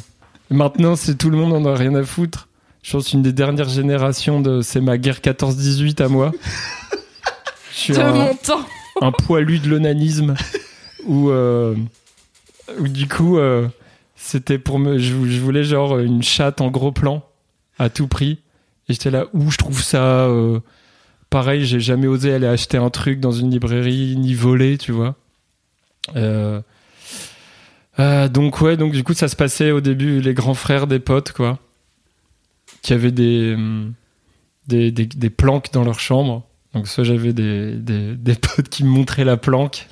Maintenant, c'est tout le monde en a rien à foutre. Je pense une des dernières générations de. C'est ma guerre 14-18 à moi. <laughs> Je suis De un, mon temps. un poilu de l'onanisme. Où, euh, où du coup, euh, c'était pour me. Je, je voulais genre une chatte en gros plan, à tout prix. Et j'étais là, où je trouve ça. euh, pareil, j'ai jamais osé aller acheter un truc dans une librairie, ni voler, tu vois. Euh, euh, donc, ouais, donc du coup, ça se passait au début, les grands frères des potes, quoi. Qui avaient des, hum, des, des, des planques dans leur chambre. Donc, soit j'avais des, des, des potes qui me montraient la planque,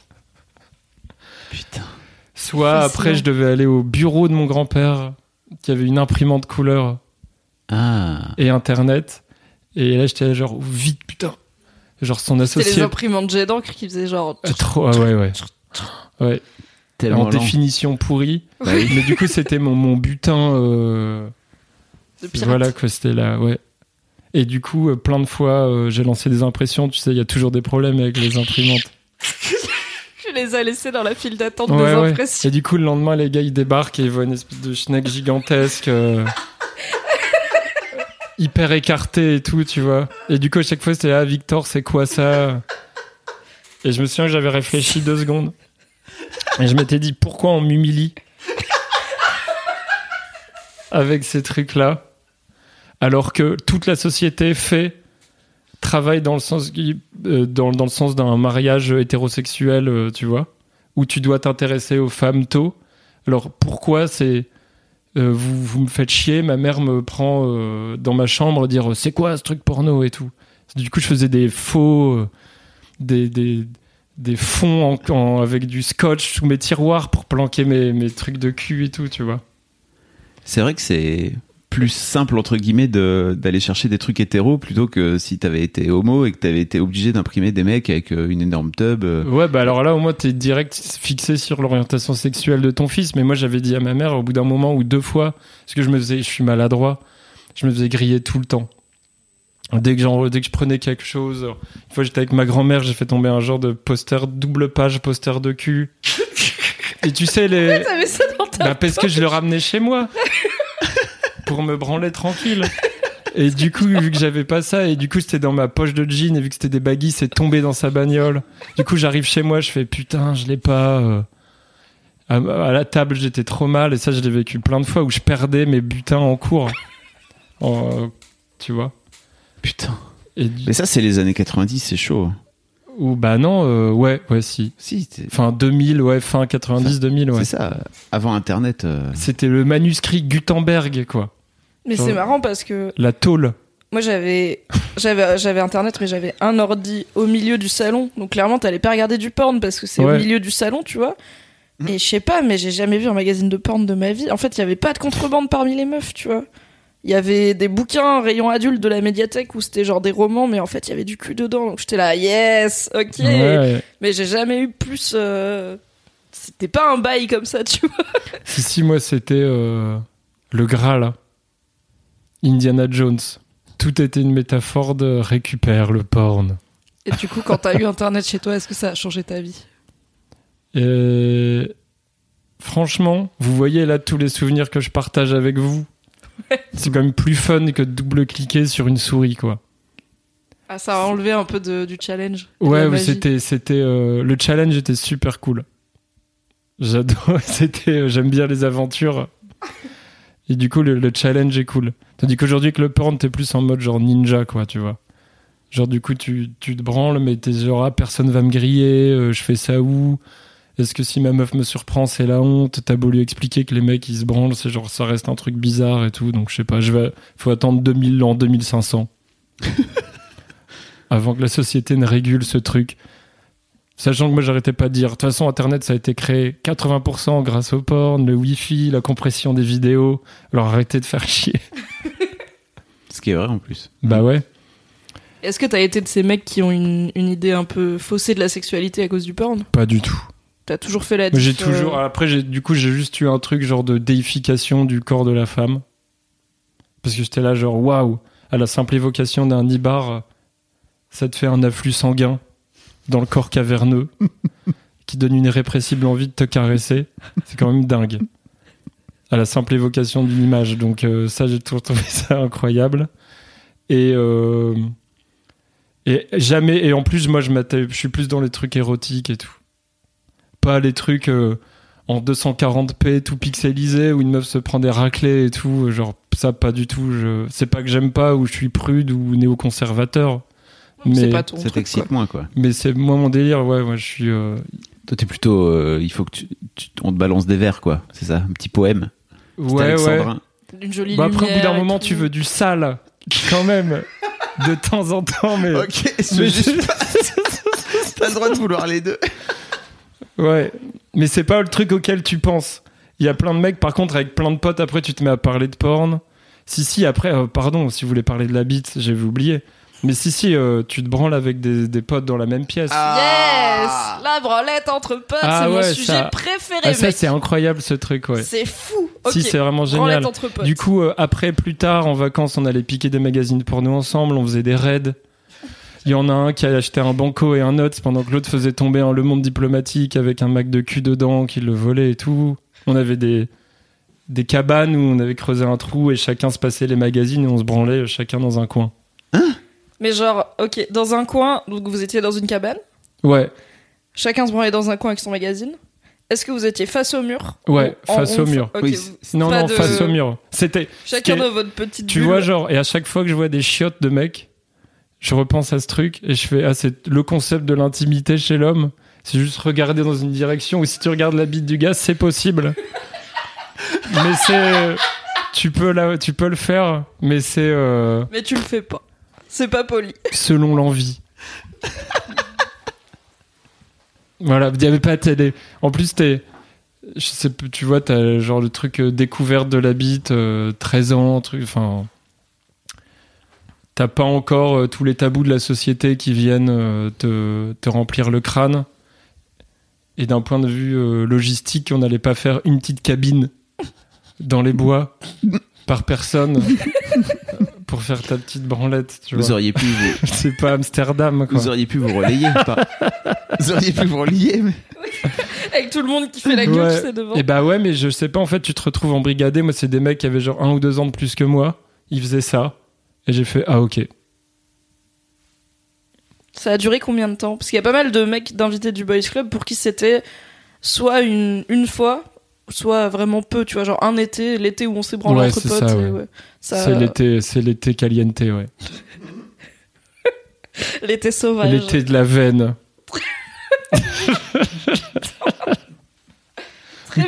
Putain. soit après, je devais aller au bureau de mon grand-père, qui avait une imprimante couleur Ah. et internet. Et là, j'étais genre, vite, putain. Genre, son C'était les associé. imprimantes jet d'encre qui faisaient genre. Euh, Trop, ah ouais, ouais. Ouais, Tellement en lent. définition pourrie. Bah oui. Mais du coup, c'était mon, mon butin. euh, voilà, que c'était là, ouais. Et du coup, euh, plein de fois, euh, j'ai lancé des impressions. Tu sais, il y a toujours des problèmes avec les imprimantes. <laughs> Tu les as laissés dans la file d'attente Ouais, des ouais. impressions. Et du coup, le lendemain, les gars, ils débarquent et ils voient une espèce de schneck gigantesque. euh, hyper écarté et tout, tu vois. Et du coup, à chaque fois, c'était Ah, Victor, c'est quoi ça? Et je me souviens que j'avais réfléchi deux secondes. Et je m'étais dit Pourquoi on m'humilie Avec ces trucs-là? Alors que toute la société fait travaille dans le sens euh, dans, dans le sens d'un mariage hétérosexuel, euh, tu vois, où tu dois t'intéresser aux femmes tôt. Alors pourquoi c'est euh, vous, vous me faites chier, ma mère me prend euh, dans ma chambre dire c'est quoi ce truc porno et tout. Du coup, je faisais des faux, euh, des, des, fonds avec du scotch sous mes tiroirs pour planquer mes, mes trucs de cul et tout, tu vois. C'est vrai que c'est plus simple entre guillemets de- d'aller chercher des trucs hétéros plutôt que si t'avais été homo et que t'avais été obligé d'imprimer des mecs avec euh, une énorme tub. euh. Ouais, bah alors là, au moins, t'es direct fixé sur l'orientation sexuelle de ton fils. Mais moi, j'avais dit à ma mère, au bout d'un moment ou deux fois, parce que je me faisais, je suis maladroit, je me faisais griller tout le temps. Dès que, genre, dès que je prenais quelque chose, une fois j'étais avec ma grand-mère, j'ai fait tomber un genre de poster double page, poster de cul. Et tu sais, les. <laughs> T'avais ça dans ta. Bah parce que je le ramenais chez moi pour me branler tranquille. Et du coup, vu que j'avais pas ça, et du coup c'était dans ma poche de jean, et vu que c'était des baggies, c'est tombé dans sa bagnole. Du coup, j'arrive chez moi, je fais putain, je l'ai pas. euh. À, à la table, j'étais trop mal, et ça, je l'ai vécu plein de fois où je perdais mes butins en cours. En, euh, tu vois. Putain. Et du- Mais ça, c'est les années 90, c'est chaud. ou bah non, euh, ouais, ouais, si. Si, Enfin 2000, ouais, fin 90, 2000, ouais. c'est ça. Avant Internet. euh, C'était le manuscrit Gutenberg, quoi. Mais c'est marrant parce que La tôle. moi j'avais j'avais j'avais internet mais j'avais un ordi au milieu du salon. Donc clairement t'allais pas regarder du porn parce que c'est Ouais. au milieu du salon, tu vois. Et je sais pas, mais j'ai jamais vu un magazine de porn de ma vie. En fait, il y avait pas de contrebande parmi les meufs, tu vois. Il y avait des bouquins rayon adulte de la médiathèque où c'était genre des romans, mais en fait il y avait du cul dedans. Donc j'étais là, yes, ok. Ouais. Mais j'ai jamais eu plus. euh, C'était pas un bail comme ça, tu vois. Si, si, moi, c'était euh, le Graal. Indiana Jones. Tout était une métaphore de récupère le porn. Et du coup, quand t'as eu internet chez toi, est-ce que ça a changé ta vie? Et franchement, vous voyez là tous les souvenirs que je partage avec vous. C'est quand même plus fun que de double-cliquer sur une souris, quoi. Ah, ça a enlevé un peu de- du challenge. Ouais, c'était, c'était, euh, le challenge était super cool. J'adore, <laughs> c'était, euh, j'aime bien les aventures. Et du coup, le, le challenge est cool. Tandis qu'aujourd'hui, avec le porn, t'es plus en mode genre ninja, quoi, tu vois. Genre, du coup, tu, tu te branles, mais t'es genre, ah, personne va me griller, euh, je fais ça où? Est-ce que si ma meuf me surprend, c'est la honte? T'as beau lui expliquer que les mecs, ils se branlent, c'est genre, ça reste un truc bizarre et tout. Donc, je sais pas, je vais, faut attendre 2000 ans, 2500. <laughs> avant que la société ne régule ce truc. Sachant que moi, j'arrêtais pas de dire. De toute façon, Internet, ça a été créé 80% grâce au porn, le Wi-Fi, la compression des vidéos. Alors arrêtez de faire chier. <laughs> Ce qui est vrai en plus. bah ouais. Est-ce que t'as été de ces mecs qui ont une, une idée un peu faussée de la sexualité à cause du porn? Pas du tout. T'as toujours fait la J'ai diff, euh, toujours. Après, du coup, j'ai juste eu un truc genre de déification du corps de la femme. Parce que j'étais là, genre, waouh, à la simple évocation d'un nibar, ça te fait un afflux sanguin dans le corps caverneux <laughs> qui donne une irrépressible envie de te caresser. C'est quand même dingue. À la simple évocation d'une image. Donc euh, ça, j'ai toujours trouvé <laughs> ça incroyable. Et, euh, et jamais... Et en plus, moi, je, suis plus dans les trucs érotiques et tout. Pas les trucs euh, en 240p tout pixelisé où une meuf se prend des raclés et tout. Genre, ça, pas du tout. Je... C'est pas que j'aime pas ou je suis prude ou néoconservateur. C'est Mais, pas ton Ça truc, quoi. t'excite moins, quoi. mais c'est moi mon délire. Ouais, moi, je suis... euh, Toi, t'es plutôt. euh, il faut que tu, tu- on te balance des vers, quoi. C'est ça, un petit poème. C'est Ouais, ouais. Une jolie Bah après, au bout d'un moment, tout. tu veux du sale, quand même, <laughs> de temps en temps, mais. Ok, <laughs> mais juste T'as <laughs> le droit de vouloir les deux. ouais, mais c'est pas le truc auquel tu penses. Il y a plein de mecs, par contre, avec plein de potes, après, tu te mets à parler de porn. Si, si, après, euh, pardon, si vous voulez parler de la bite, j'avais oublié. Mais si, si, euh, tu te branles avec des, des potes dans la même pièce. Ah, Yes La branlette entre potes, Ah c'est mon sujet ça- préféré, ça, mec. c'est incroyable, ce truc, ouais. C'est fou. Ok. Si, c'est vraiment génial. entre potes. Du coup, euh, après, plus tard, en vacances, on allait piquer des magazines porno ensemble, on faisait des raids. Il y en a un qui a acheté un banco et un notes pendant que l'autre faisait tomber un Le Monde diplomatique avec un Mac de cul dedans qui le volait et tout. On avait des, des cabanes où on avait creusé un trou et chacun se passait les magazines et on se branlait chacun dans un coin. Mais genre, ok, dans un coin, donc vous étiez dans une cabane, Ouais, chacun se branlait dans un coin avec son magazine. Est-ce que vous étiez face au mur ouais, face au mur. Oui, Non, non, de- face au mur. C'était, Chacun dans votre petite Tu bulle. vois, genre, et à chaque fois que je vois des chiottes de mecs, je repense à ce truc et je fais, ah, c'est le concept de l'intimité chez l'homme. C'est juste regarder dans une direction ou si tu regardes la bite du gars, c'est possible. <laughs> mais c'est. Tu peux, la, tu peux le faire, mais c'est euh, Mais tu le fais pas. C'est pas poli. selon l'envie. voilà, il n'y avait pas de télé. En plus, t'es. Je sais, tu vois, t'as genre le truc euh, découverte de la bite, euh, 13 ans, truc. Enfin. T'as pas encore euh, tous les tabous de la société qui viennent euh, te, te remplir le crâne. Et d'un point de vue logistique, on n'allait pas faire une petite cabine dans les bois par personne pour faire ta petite branlette. Tu vois. Vous auriez pu vous, <laughs> C'est pas Amsterdam, quoi. vous auriez pu vous relayer. pas- Vous auriez pu vous relayer. Mais... <laughs> Avec tout le monde qui fait la gueule, Ouais. tu sais, devant. Et bah ouais, mais je sais pas, en fait, tu te retrouves en brigadé. Moi, c'est des mecs qui avaient genre un ou deux ans de plus que moi. Ils faisaient ça. Et j'ai fait, ah ok. Ça a duré combien de temps? Parce qu'il y a pas mal de mecs d'invités du Boys Club pour qui c'était soit une, une fois, soit vraiment peu, tu vois, genre un été, l'été où on s'est branlé Ouais, entre potes. ouais. ouais. C'est l'été, c'est l'été caliente, ouais. <laughs> l'été sauvage. L'été de la veine. <laughs>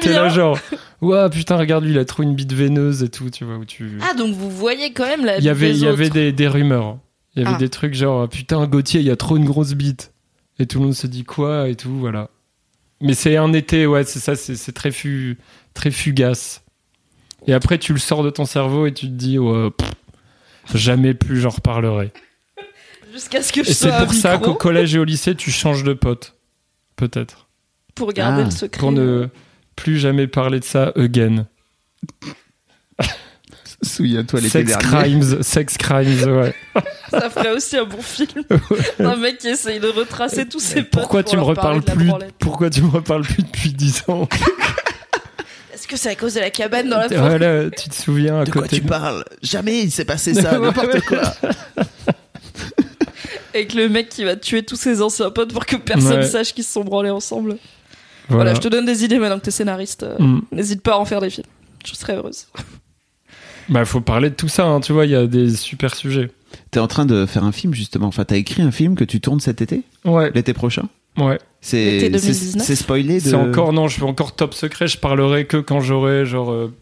T'es là genre, ouais, putain, regarde lui, il a trop une bite veineuse et tout, tu vois, où tu. Ah, donc vous voyez quand même la il y avait, il y avait des, des rumeurs. Il y avait Ah. des trucs genre, putain, Gauthier, il y a trop une grosse bite. Et tout le monde se dit quoi et tout, voilà. Mais c'est un été, ouais, c'est ça, c'est c'est très, fu, très fugace. Et après, tu le sors de ton cerveau et tu te dis, ouais, pff, jamais plus j'en reparlerai. Jusqu'à ce que je Et sois c'est à pour ça micro qu'au collège et au lycée, tu changes de pote. Peut-être. pour garder Ah, le secret. Pour ne plus jamais parler de ça again. Souviens-toi l'été Sex dernier. crimes, sex crimes, ouais. <laughs> Ça ferait aussi un bon film. un mec qui essaye de retracer tous ses potes. Pourquoi pour tu me reparles plus. Pourquoi tu me reparles plus depuis 10 ans <laughs> Est-ce que c'est à cause de la cabane dans la forêt Voilà, tu te souviens à De quoi tu parles Jamais il s'est passé <laughs> ça, n'importe quoi. Avec le mec qui va tuer tous ses anciens potes pour que personne Ouais. sache qu'ils se sont branlés ensemble. Voilà. Voilà, je te donne des idées maintenant que t'es scénariste. Mm. N'hésite pas à en faire des films. Je serais heureuse. Bah, faut parler de tout ça, hein, tu vois, il y a des super sujets. T'es en train de faire un film justement. Enfin, t'as écrit un film que tu tournes cet été, Ouais, l'été prochain. ouais. C'est L'été c'est 2019. c'est spoilé de. C'est encore, non, je suis encore top secret, je parlerai que quand j'aurai, genre, euh,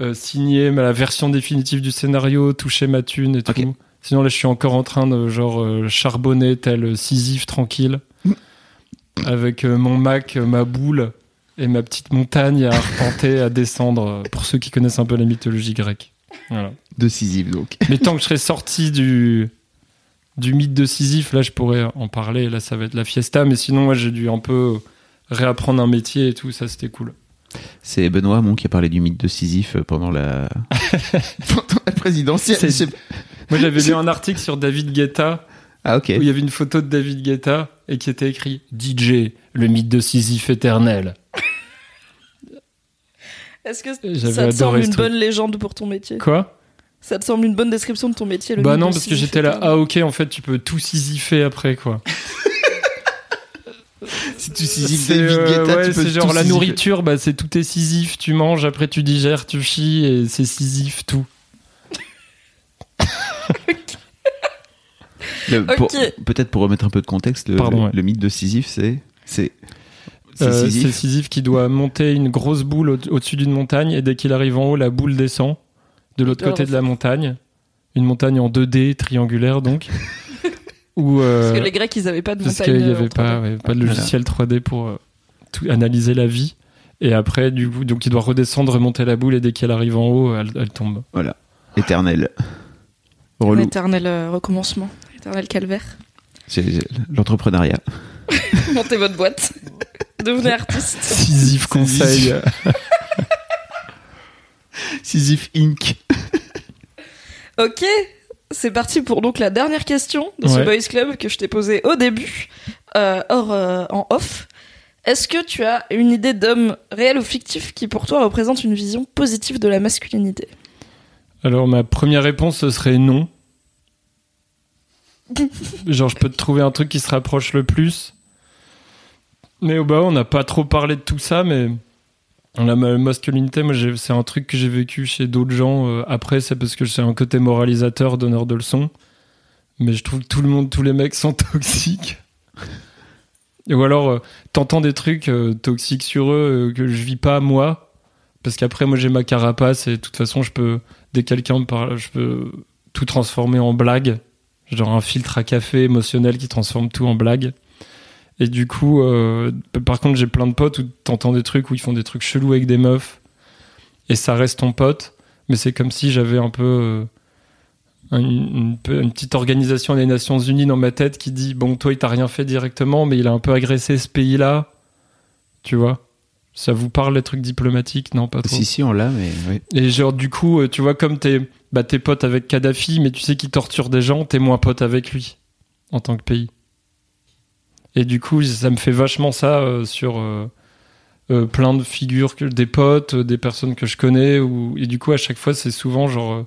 euh, signé ma- la version définitive du scénario, touché ma thune et tout. Ok. Sinon, là, je suis encore en train de, genre, euh, charbonner tel Sisyphe tranquille, avec euh, mon Mac, euh, ma boule et ma petite montagne à arpenter, à descendre, pour ceux qui connaissent un peu la mythologie grecque. Voilà. de Sisyphe donc. <laughs> Mais tant que je serai sorti du, du mythe de Sisyphe, là, je pourrais en parler. Là, ça va être la fiesta. Mais sinon, moi, j'ai dû un peu réapprendre un métier et tout. Ça, c'était cool. C'est Benoît Hamon qui a parlé du mythe de Sisyphe pendant la <laughs> pendant la présidentielle. Moi, j'avais lu un article sur David Guetta Ah, ok. où il y avait une photo de David Guetta et qui était écrit DJ, le mythe de Sisyphe éternel. <laughs> Est-ce que ça te semble une bonne légende pour ton métier? Quoi? Ça te semble une bonne description de ton métier le Bah mythe non, de parce que j'étais là, ah ok, en fait, tu peux tout Sisypher après, quoi. <laughs> Si tu Sisyphe C'est David euh, Guetta, ouais, tu peux c'est genre tout la Sisypher. nourriture, bah c'est tout est Sisyphe, tu manges, après tu digères, tu chies, et c'est Sisyphe tout. <laughs> Peut-être pour remettre un peu de contexte, le, Pardon, le- ouais. le mythe de Sisyphe, c'est. C'est c'est Euh, c'est Sisyphe. Qui doit monter une grosse boule au- au-dessus d'une montagne, et dès qu'il arrive en haut, la boule descend de l'autre Hyper côté de la montagne. Une montagne en 2D, triangulaire donc. <laughs> Où, euh, Parce que les Grecs, ils avaient pas de parce montagne. qu'il n'y euh, avait en 3D. pas, ouais, pas de logiciel 3D pour euh, tout analyser la vie. Et après, du coup, donc il doit redescendre, remonter la boule, et dès qu'elle arrive en haut, elle, elle tombe. Voilà. Éternel. Un Relou. éternel euh, calvaire. C'est l'entrepreneuriat. <laughs> Montez votre boîte. Devenez artiste. Sisyphe conseil. <laughs> Sisyphe Inc. <laughs> Ok, c'est parti pour donc la dernière question de ce Ouais. Boys Club que je t'ai posée au début, euh, hors, euh, en off. Est-ce que tu as une idée d'homme réel ou fictif qui pour toi représente une vision positive de la masculinité? Alors ma première réponse ce serait non. Genre je peux te trouver un truc qui se rapproche le plus. Mais au bas on n'a pas trop parlé de tout ça, mais la ma- masculinité, moi c'est un truc que j'ai vécu chez d'autres gens. euh, après c'est parce que c'est un côté moralisateur, donneur de leçons. Mais je trouve que tout le monde, tous les mecs sont <laughs> toxiques. Ou alors euh, t'entends des trucs euh, toxiques sur eux que je vis pas moi. Parce qu'après moi j'ai ma carapace et de toute façon je peux dès que quelqu'un me parle, je peux tout transformer en blague. Genre un filtre à café émotionnel qui transforme tout en blague. Et du coup, euh, par contre, j'ai plein de potes où t'entends des trucs où ils font des trucs chelous avec des meufs. Et ça reste ton pote. Mais c'est comme si j'avais un peu euh, un- une, une petite organisation des Nations Unies dans ma tête qui dit Bon, toi, il t'a rien fait directement, mais il a un peu agressé ce pays-là. Tu vois? Ça vous parle les trucs diplomatiques? Non, pas trop. Si, si, on l'a, mais oui. Et genre, du coup, euh, tu vois, comme t'es bah, pote avec Kadhafi, mais tu sais qu'il torture des gens, t'es moins pote avec lui, en tant que pays. Et du coup, ça me fait vachement ça euh, sur euh, euh, plein de figures, que, des potes, des personnes que je connais. Ou, et du coup, à chaque fois, c'est souvent genre,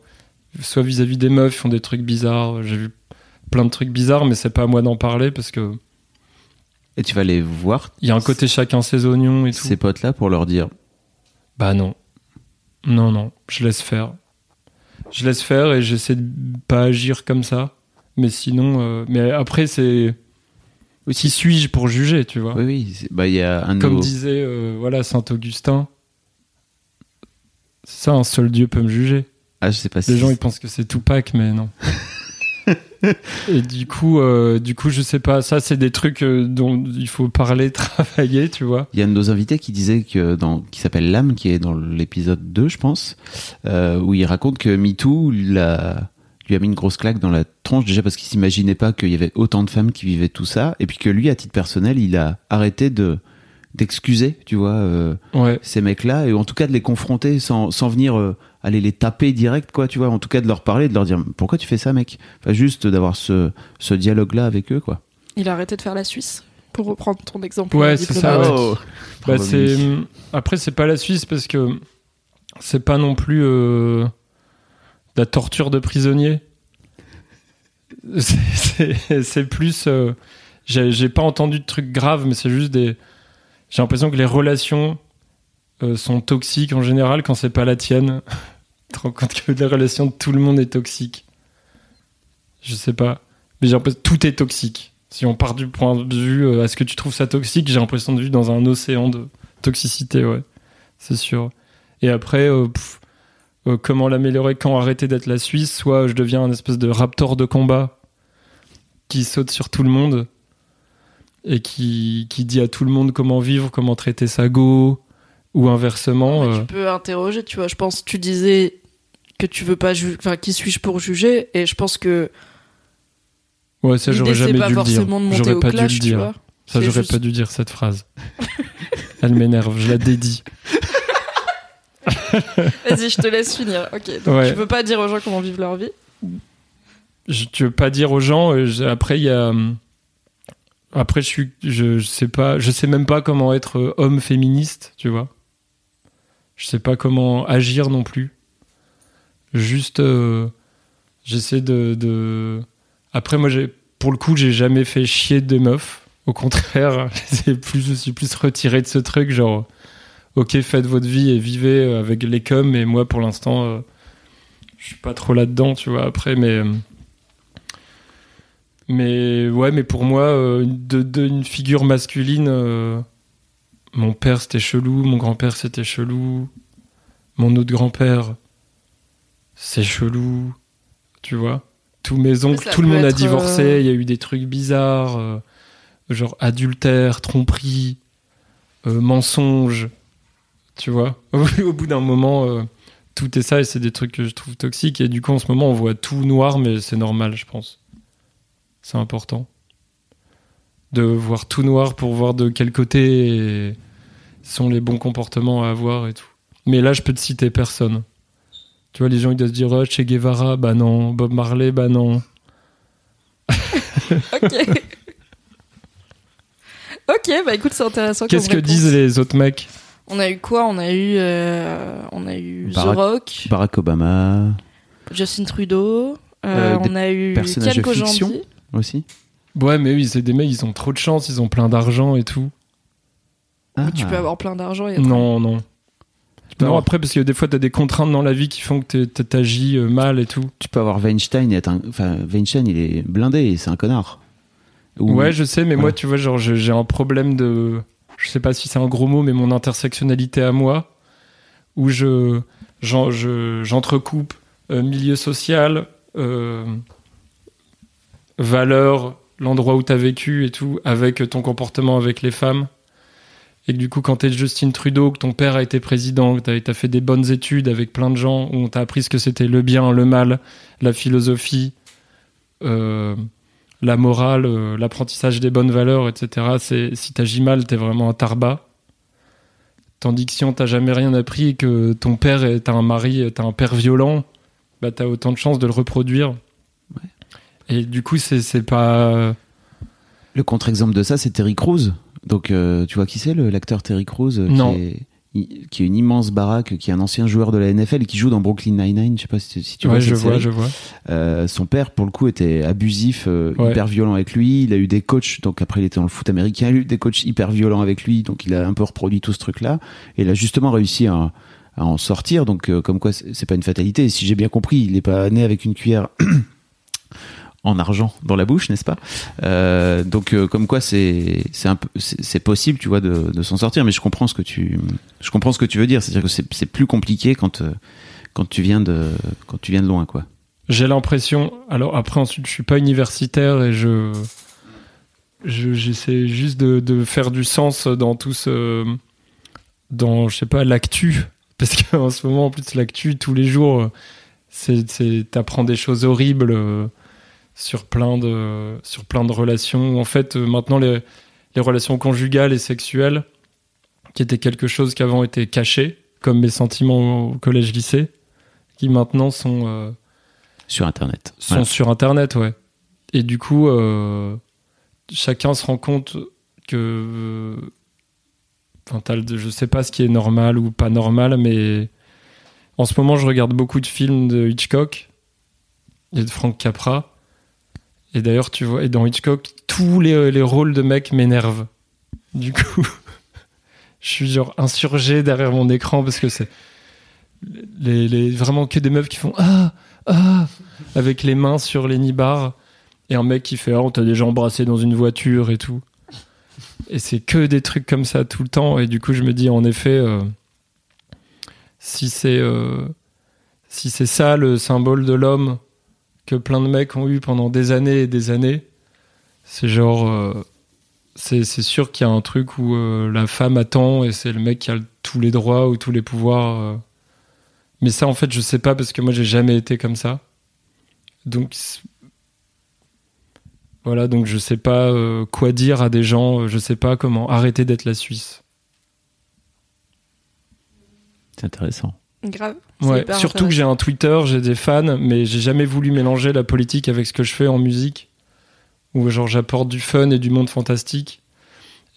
soit vis-à-vis des meufs, ils font des trucs bizarres. J'ai vu plein de trucs bizarres, mais c'est pas à moi d'en parler parce que Et tu vas les voir, il y a un côté chacun ses oignons et tout. ces potes-là, pour leur dire Bah non. Non, non, je laisse faire. Je laisse faire et j'essaie de pas agir comme ça. Mais sinon, euh, mais après, c'est. Qui suis-je pour juger, tu vois Oui, oui. Bah, il y a un Comme disait euh, voilà, saint Augustin. C'est ça, un seul Dieu peut me juger. Ah, je sais pas si. Les gens, ils pensent que c'est Tupac, mais non. <laughs> et du coup, euh, du coup, je sais pas. Ça, c'est des trucs euh, dont il faut parler, <laughs> travailler, tu vois. Il y a un de nos invités qui disait que dans, qui s'appelle Lame, qui est dans l'épisode 2, je pense, euh, où il raconte que MeToo l'a- lui a mis une grosse claque dans la tronche, déjà parce qu'il s'imaginait pas qu'il y avait autant de femmes qui vivaient tout ça, et puis que lui, à titre personnel, il a arrêté de d'excuser, tu vois, euh, Ouais. ces mecs-là, et en tout cas de les confronter sans, sans venir aller les taper direct, quoi, tu vois, en tout cas de leur parler, de leur dire pourquoi tu fais ça, mec? Enfin, juste d'avoir ce, ce dialogue-là avec eux, quoi. Il a arrêté de faire la Suisse, pour reprendre ton exemple. Ouais, euh, c'est ça. Oh. Bah, c'est après c'est pas la Suisse parce que c'est pas non plus euh, de la torture de prisonniers. <laughs> C'est- plus euh, j'ai j'ai pas entendu de trucs graves mais c'est juste des j'ai l'impression que les relations euh, sont toxiques en général quand c'est pas la tienne. tu te rends compte que les relations de tout le monde est toxique. Je sais pas, mais j'ai l'impression tout est toxique. Si on part du point de vue, euh, est-ce que tu trouves ça toxique J'ai l'impression de vivre dans un océan de toxicité, ouais, c'est sûr. Et après, euh, pff, euh, comment l'améliorer Quand arrêter d'être la Suisse? Soit je deviens un espèce de raptor de combat qui saute sur tout le monde et qui, qui dit à tout le monde comment vivre, comment traiter sa go, ou inversement. Euh, Tu peux interroger, tu vois. Je pense, tu disais que tu veux pas juger. Enfin, qui suis-je pour juger? Et je pense que Ouais, ça j'aurais jamais dû le dire. J'aurais au pas dû le dire. Ça j'aurais juste- pas dû dire cette phrase. <laughs> Elle m'énerve, je la dédie. <laughs> Vas-y, je te laisse finir. Ok. Donc Ouais. tu veux pas dire aux gens comment vivre leur vie? Je, tu veux pas dire aux gens. euh, je- après, il y a. Après, je suis, je, je sais pas, je sais même pas comment être euh, homme féministe, tu vois. Je sais pas comment agir non plus. Juste, euh, j'essaie de. Après, moi, pour le coup, j'ai jamais fait chier des meufs. Au contraire, <laughs> je suis plus retiré de ce truc, genre, ok, faites votre vie et vivez euh, avec les coms, mais moi, pour l'instant, euh, je suis pas trop là-dedans, tu vois. Après, mais. Mais ouais, mais pour moi, une figure masculine, mon père c'était chelou, mon grand-père c'était chelou, mon autre grand-père c'est chelou, tu vois. Tous mes oncles, ça tout le monde a être, divorcé, euh, il y a eu des trucs bizarres, euh, genre adultère, tromperie, euh, mensonge, tu vois. <laughs> Au bout d'un moment, euh, tout est ça et c'est des trucs que je trouve toxiques. Et du coup, en ce moment, on voit tout noir, mais c'est normal, je pense. C'est important. De voir tout noir pour voir de quel côté sont les bons comportements à avoir et tout. Mais là, je peux te citer personne. Tu vois, les gens, ils doivent se dire, oh, Che Guevara, bah non. Bob Marley, bah non. <laughs> Ok. <laughs> ok, bah écoute, c'est intéressant. Qu'est-ce que réponse. disent les autres mecs? On a eu quoi? On a eu, euh, on a eu Barack- The Rock, Barack Obama Justin Trudeau. euh, Euh, on a eu Ken de fiction Kojandi. aussi? Ouais, mais oui, c'est des mecs, ils ont trop de chance, ils ont plein d'argent et tout. Mais tu Ah. peux avoir plein d'argent. et être- Non, non. peux Non, avoir- après, parce que des fois, t'as des contraintes dans la vie qui font que t'agis euh, mal et tout. Tu peux avoir Weinstein et être un... Enfin, Weinstein, il est blindé et c'est un connard. Ou- Ouais, je sais, mais moi, tu vois, genre, j'ai un problème de. Je sais pas si c'est un gros mot, mais mon intersectionnalité à moi, où je- j'entrecoupe euh, milieu social, euh, valeur, l'endroit où t'as vécu et tout, avec ton comportement avec les femmes. Et que du coup, quand t'es Justin Trudeau, que ton père a été président, que t'as as fait des bonnes études avec plein de gens, où on t'a appris ce que c'était le bien, le mal, la philosophie, euh, la morale, euh, l'apprentissage des bonnes valeurs, etc. Si t'agis mal, t'es vraiment un tarbat. Tandis que si on t'a jamais rien appris et que ton père est un mari, t'as un père violent, bah t'as autant de chances de le reproduire. Et du coup, c'est pas. Le contre-exemple de ça, c'est Terry Crews. Donc, euh, tu vois qui c'est, l'acteur Terry Crews euh, Non. Qui est, i- qui est une immense baraque, qui est un ancien joueur de la NFL et qui joue dans Brooklyn Nine-Nine. Je sais pas si, si tu vois ouais, je vois, je vois. Euh, son père, pour le coup, était abusif, euh, Ouais. hyper violent avec lui. Il a eu des coachs, donc après il était dans le foot américain, il a eu des coachs hyper violents avec lui, donc il a un peu reproduit tout ce truc-là. Et il a justement réussi à, à en sortir, donc euh, comme quoi c'est c'est pas une fatalité. Et si j'ai bien compris, il n'est pas né avec une cuillère en argent dans la bouche, n'est-ce pas? Euh, Donc euh, comme quoi c'est possible, tu vois, de, de s'en sortir. Mais je comprends ce que tu je comprends ce que tu veux dire. C'est-à-dire que c'est plus compliqué quand euh, quand tu viens de quand tu viens de loin, quoi. J'ai l'impression. Alors après, ensuite, je suis pas universitaire et je. je- J'essaie juste de, de faire du sens dans tout ce. Dans, je sais pas, l'actu. Parce qu'en ce moment, en plus, l'actu, tous les jours, c'est, t'apprends des choses horribles sur plein de, sur plein de relations. En fait, euh, maintenant, les, les relations conjugales et sexuelles, qui étaient quelque chose qui avant était caché, comme mes sentiments au collège-lycée, qui maintenant sont. euh, Sur Internet. sont Voilà. sur Internet, ouais. Et du coup, euh, chacun se rend compte que. euh, Enfin, le- je sais pas ce qui est normal ou pas normal, mais en ce moment, je regarde beaucoup de films de Hitchcock et de Frank Capra. Et d'ailleurs, tu vois, et dans Hitchcock, tous les, les rôles de mecs m'énervent. Du coup, <laughs> je suis genre insurgé derrière mon écran parce que c'est les- vraiment que des meufs qui font ah ah avec les mains sur les nibards. Et un mec qui fait ah on t'a déjà embrassé dans une voiture et tout. Et c'est que des trucs comme ça tout le temps. Et du coup je me dis en effet euh, si c'est euh, si c'est ça le symbole de l'homme que plein de mecs ont eu pendant des années et des années c'est genre euh, c'est sûr qu'il y a un truc où euh, la femme attend et c'est le mec qui a tous les droits ou tous les pouvoirs euh. mais ça en fait je sais pas parce que moi j'ai jamais été comme ça donc voilà donc je sais pas quoi dire à des gens je sais pas comment arrêter d'être la Suisse C'est intéressant. Grave. Ouais, surtout que j'ai un Twitter, j'ai des fans, mais j'ai jamais voulu mélanger la politique avec ce que je fais en musique. Où genre j'apporte du fun et du monde fantastique.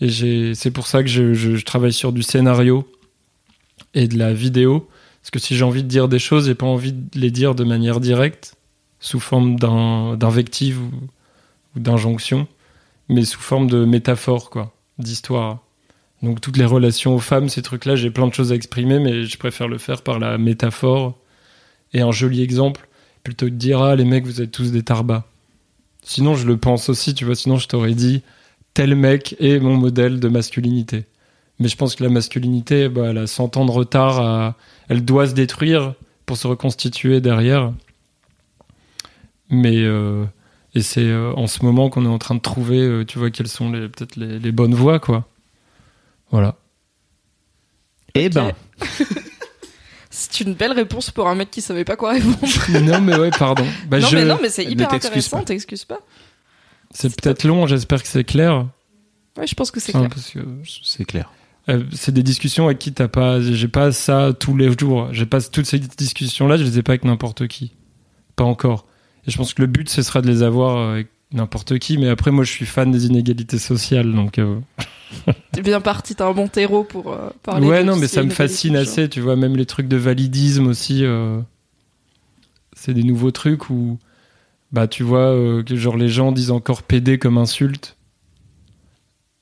Et c'est pour ça que je, je- je travaille sur du scénario et de la vidéo. Parce que si j'ai envie de dire des choses, j'ai pas envie de les dire de manière directe, sous forme d'invective ou, ou d'injonction, mais sous forme de métaphore, quoi, d'histoire. Donc toutes les relations aux femmes, ces trucs-là, j'ai plein de choses à exprimer, mais je préfère le faire par la métaphore et un joli exemple, plutôt que de dire ah les mecs vous êtes tous des tarbas. Sinon je le pense aussi, tu vois. Sinon je t'aurais dit tel mec est mon modèle de masculinité. Mais je pense que la masculinité, bah, elle a 100 ans de retard, elle doit se détruire pour se reconstituer derrière. Mais euh, et c'est euh, en ce moment qu'on est en train de trouver, euh, tu vois, quelles sont peut-être les, les bonnes voies, quoi. Voilà. Eh ben, <laughs> C'est une belle réponse pour un mec qui savait pas quoi répondre. <laughs> non mais ouais, pardon. Bah, non, je- mais non, mais c'est hyper intéressant, pas. t'excuses pas. C'est peut-être long, j'espère que c'est clair. Ouais, je pense que c'est Enfin, clair. parce que c'est clair. euh, c'est des discussions avec qui t'as pas. J'ai pas ça tous les jours. J'ai pas toutes ces discussions-là, je les ai pas avec n'importe qui. Pas encore. Et je pense que le but, ce sera de les avoir avec n'importe qui. Mais après, moi, je suis fan des inégalités sociales. Donc, euh, T'es bien parti, t'as un bon terreau pour euh, parler ouais, de non, mais ça me fascine assez. Tu vois, même les trucs de validisme aussi. euh, c'est des nouveaux trucs où, bah, tu vois, euh, que genre les gens disent encore PD comme insulte.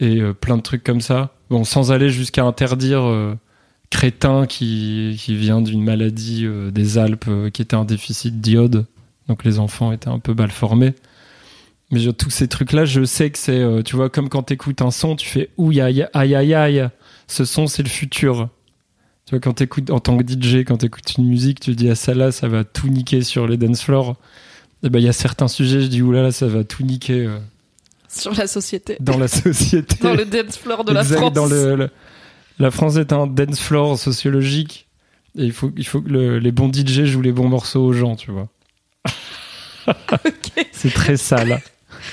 Et euh, plein de trucs comme ça. Bon, sans aller jusqu'à interdire crétin qui, qui vient d'une maladie des Alpes qui était un déficit d'iode. Donc les enfants étaient un peu mal formés. Mais je- tous ces trucs-là, je sais que c'est, euh, tu vois, comme quand t'écoutes un son, tu fais ouïe aïe aïe aïe aïe. Ce son, c'est le futur. Tu vois, quand t'écoutes, en tant que DJ, quand t'écoutes une musique, tu dis, ah, ça là, ça va tout niquer sur les dance floors. Et ben, il y a certains sujets, je dis, oulala, ça va tout niquer euh, Sur la société. dans la <laughs> société. Dans le dance floor de la France. dans le- le- la France est un dance floor sociologique. Et il faut, il faut que le- les bons DJ jouent les bons morceaux aux gens, tu vois. <laughs> Ok. C'est très sale.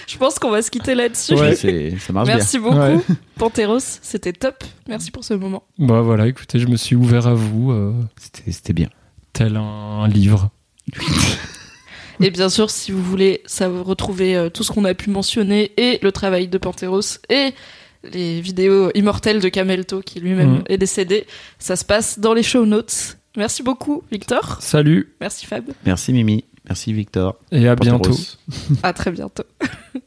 Je pense qu'on va se quitter là-dessus. Ouais. <laughs> C'est- ça marche Merci beaucoup, Ouais. Panteros. C'était top. Merci pour ce moment. Bah voilà, écoutez, je me suis ouvert à vous, euh, bien. C'était c'était bien. tel un, un livre. <laughs> Et bien sûr, si vous voulez ça, vous retrouver euh, tout ce qu'on a pu mentionner et le travail de Panteros et les vidéos immortelles de Camelto qui lui-même Mhm. est décédé, ça se passe dans les show notes. Merci beaucoup, Victor. Salut Merci, Fab. Merci Mimi. Merci Victor. et à bientôt. <laughs> À très bientôt. <laughs>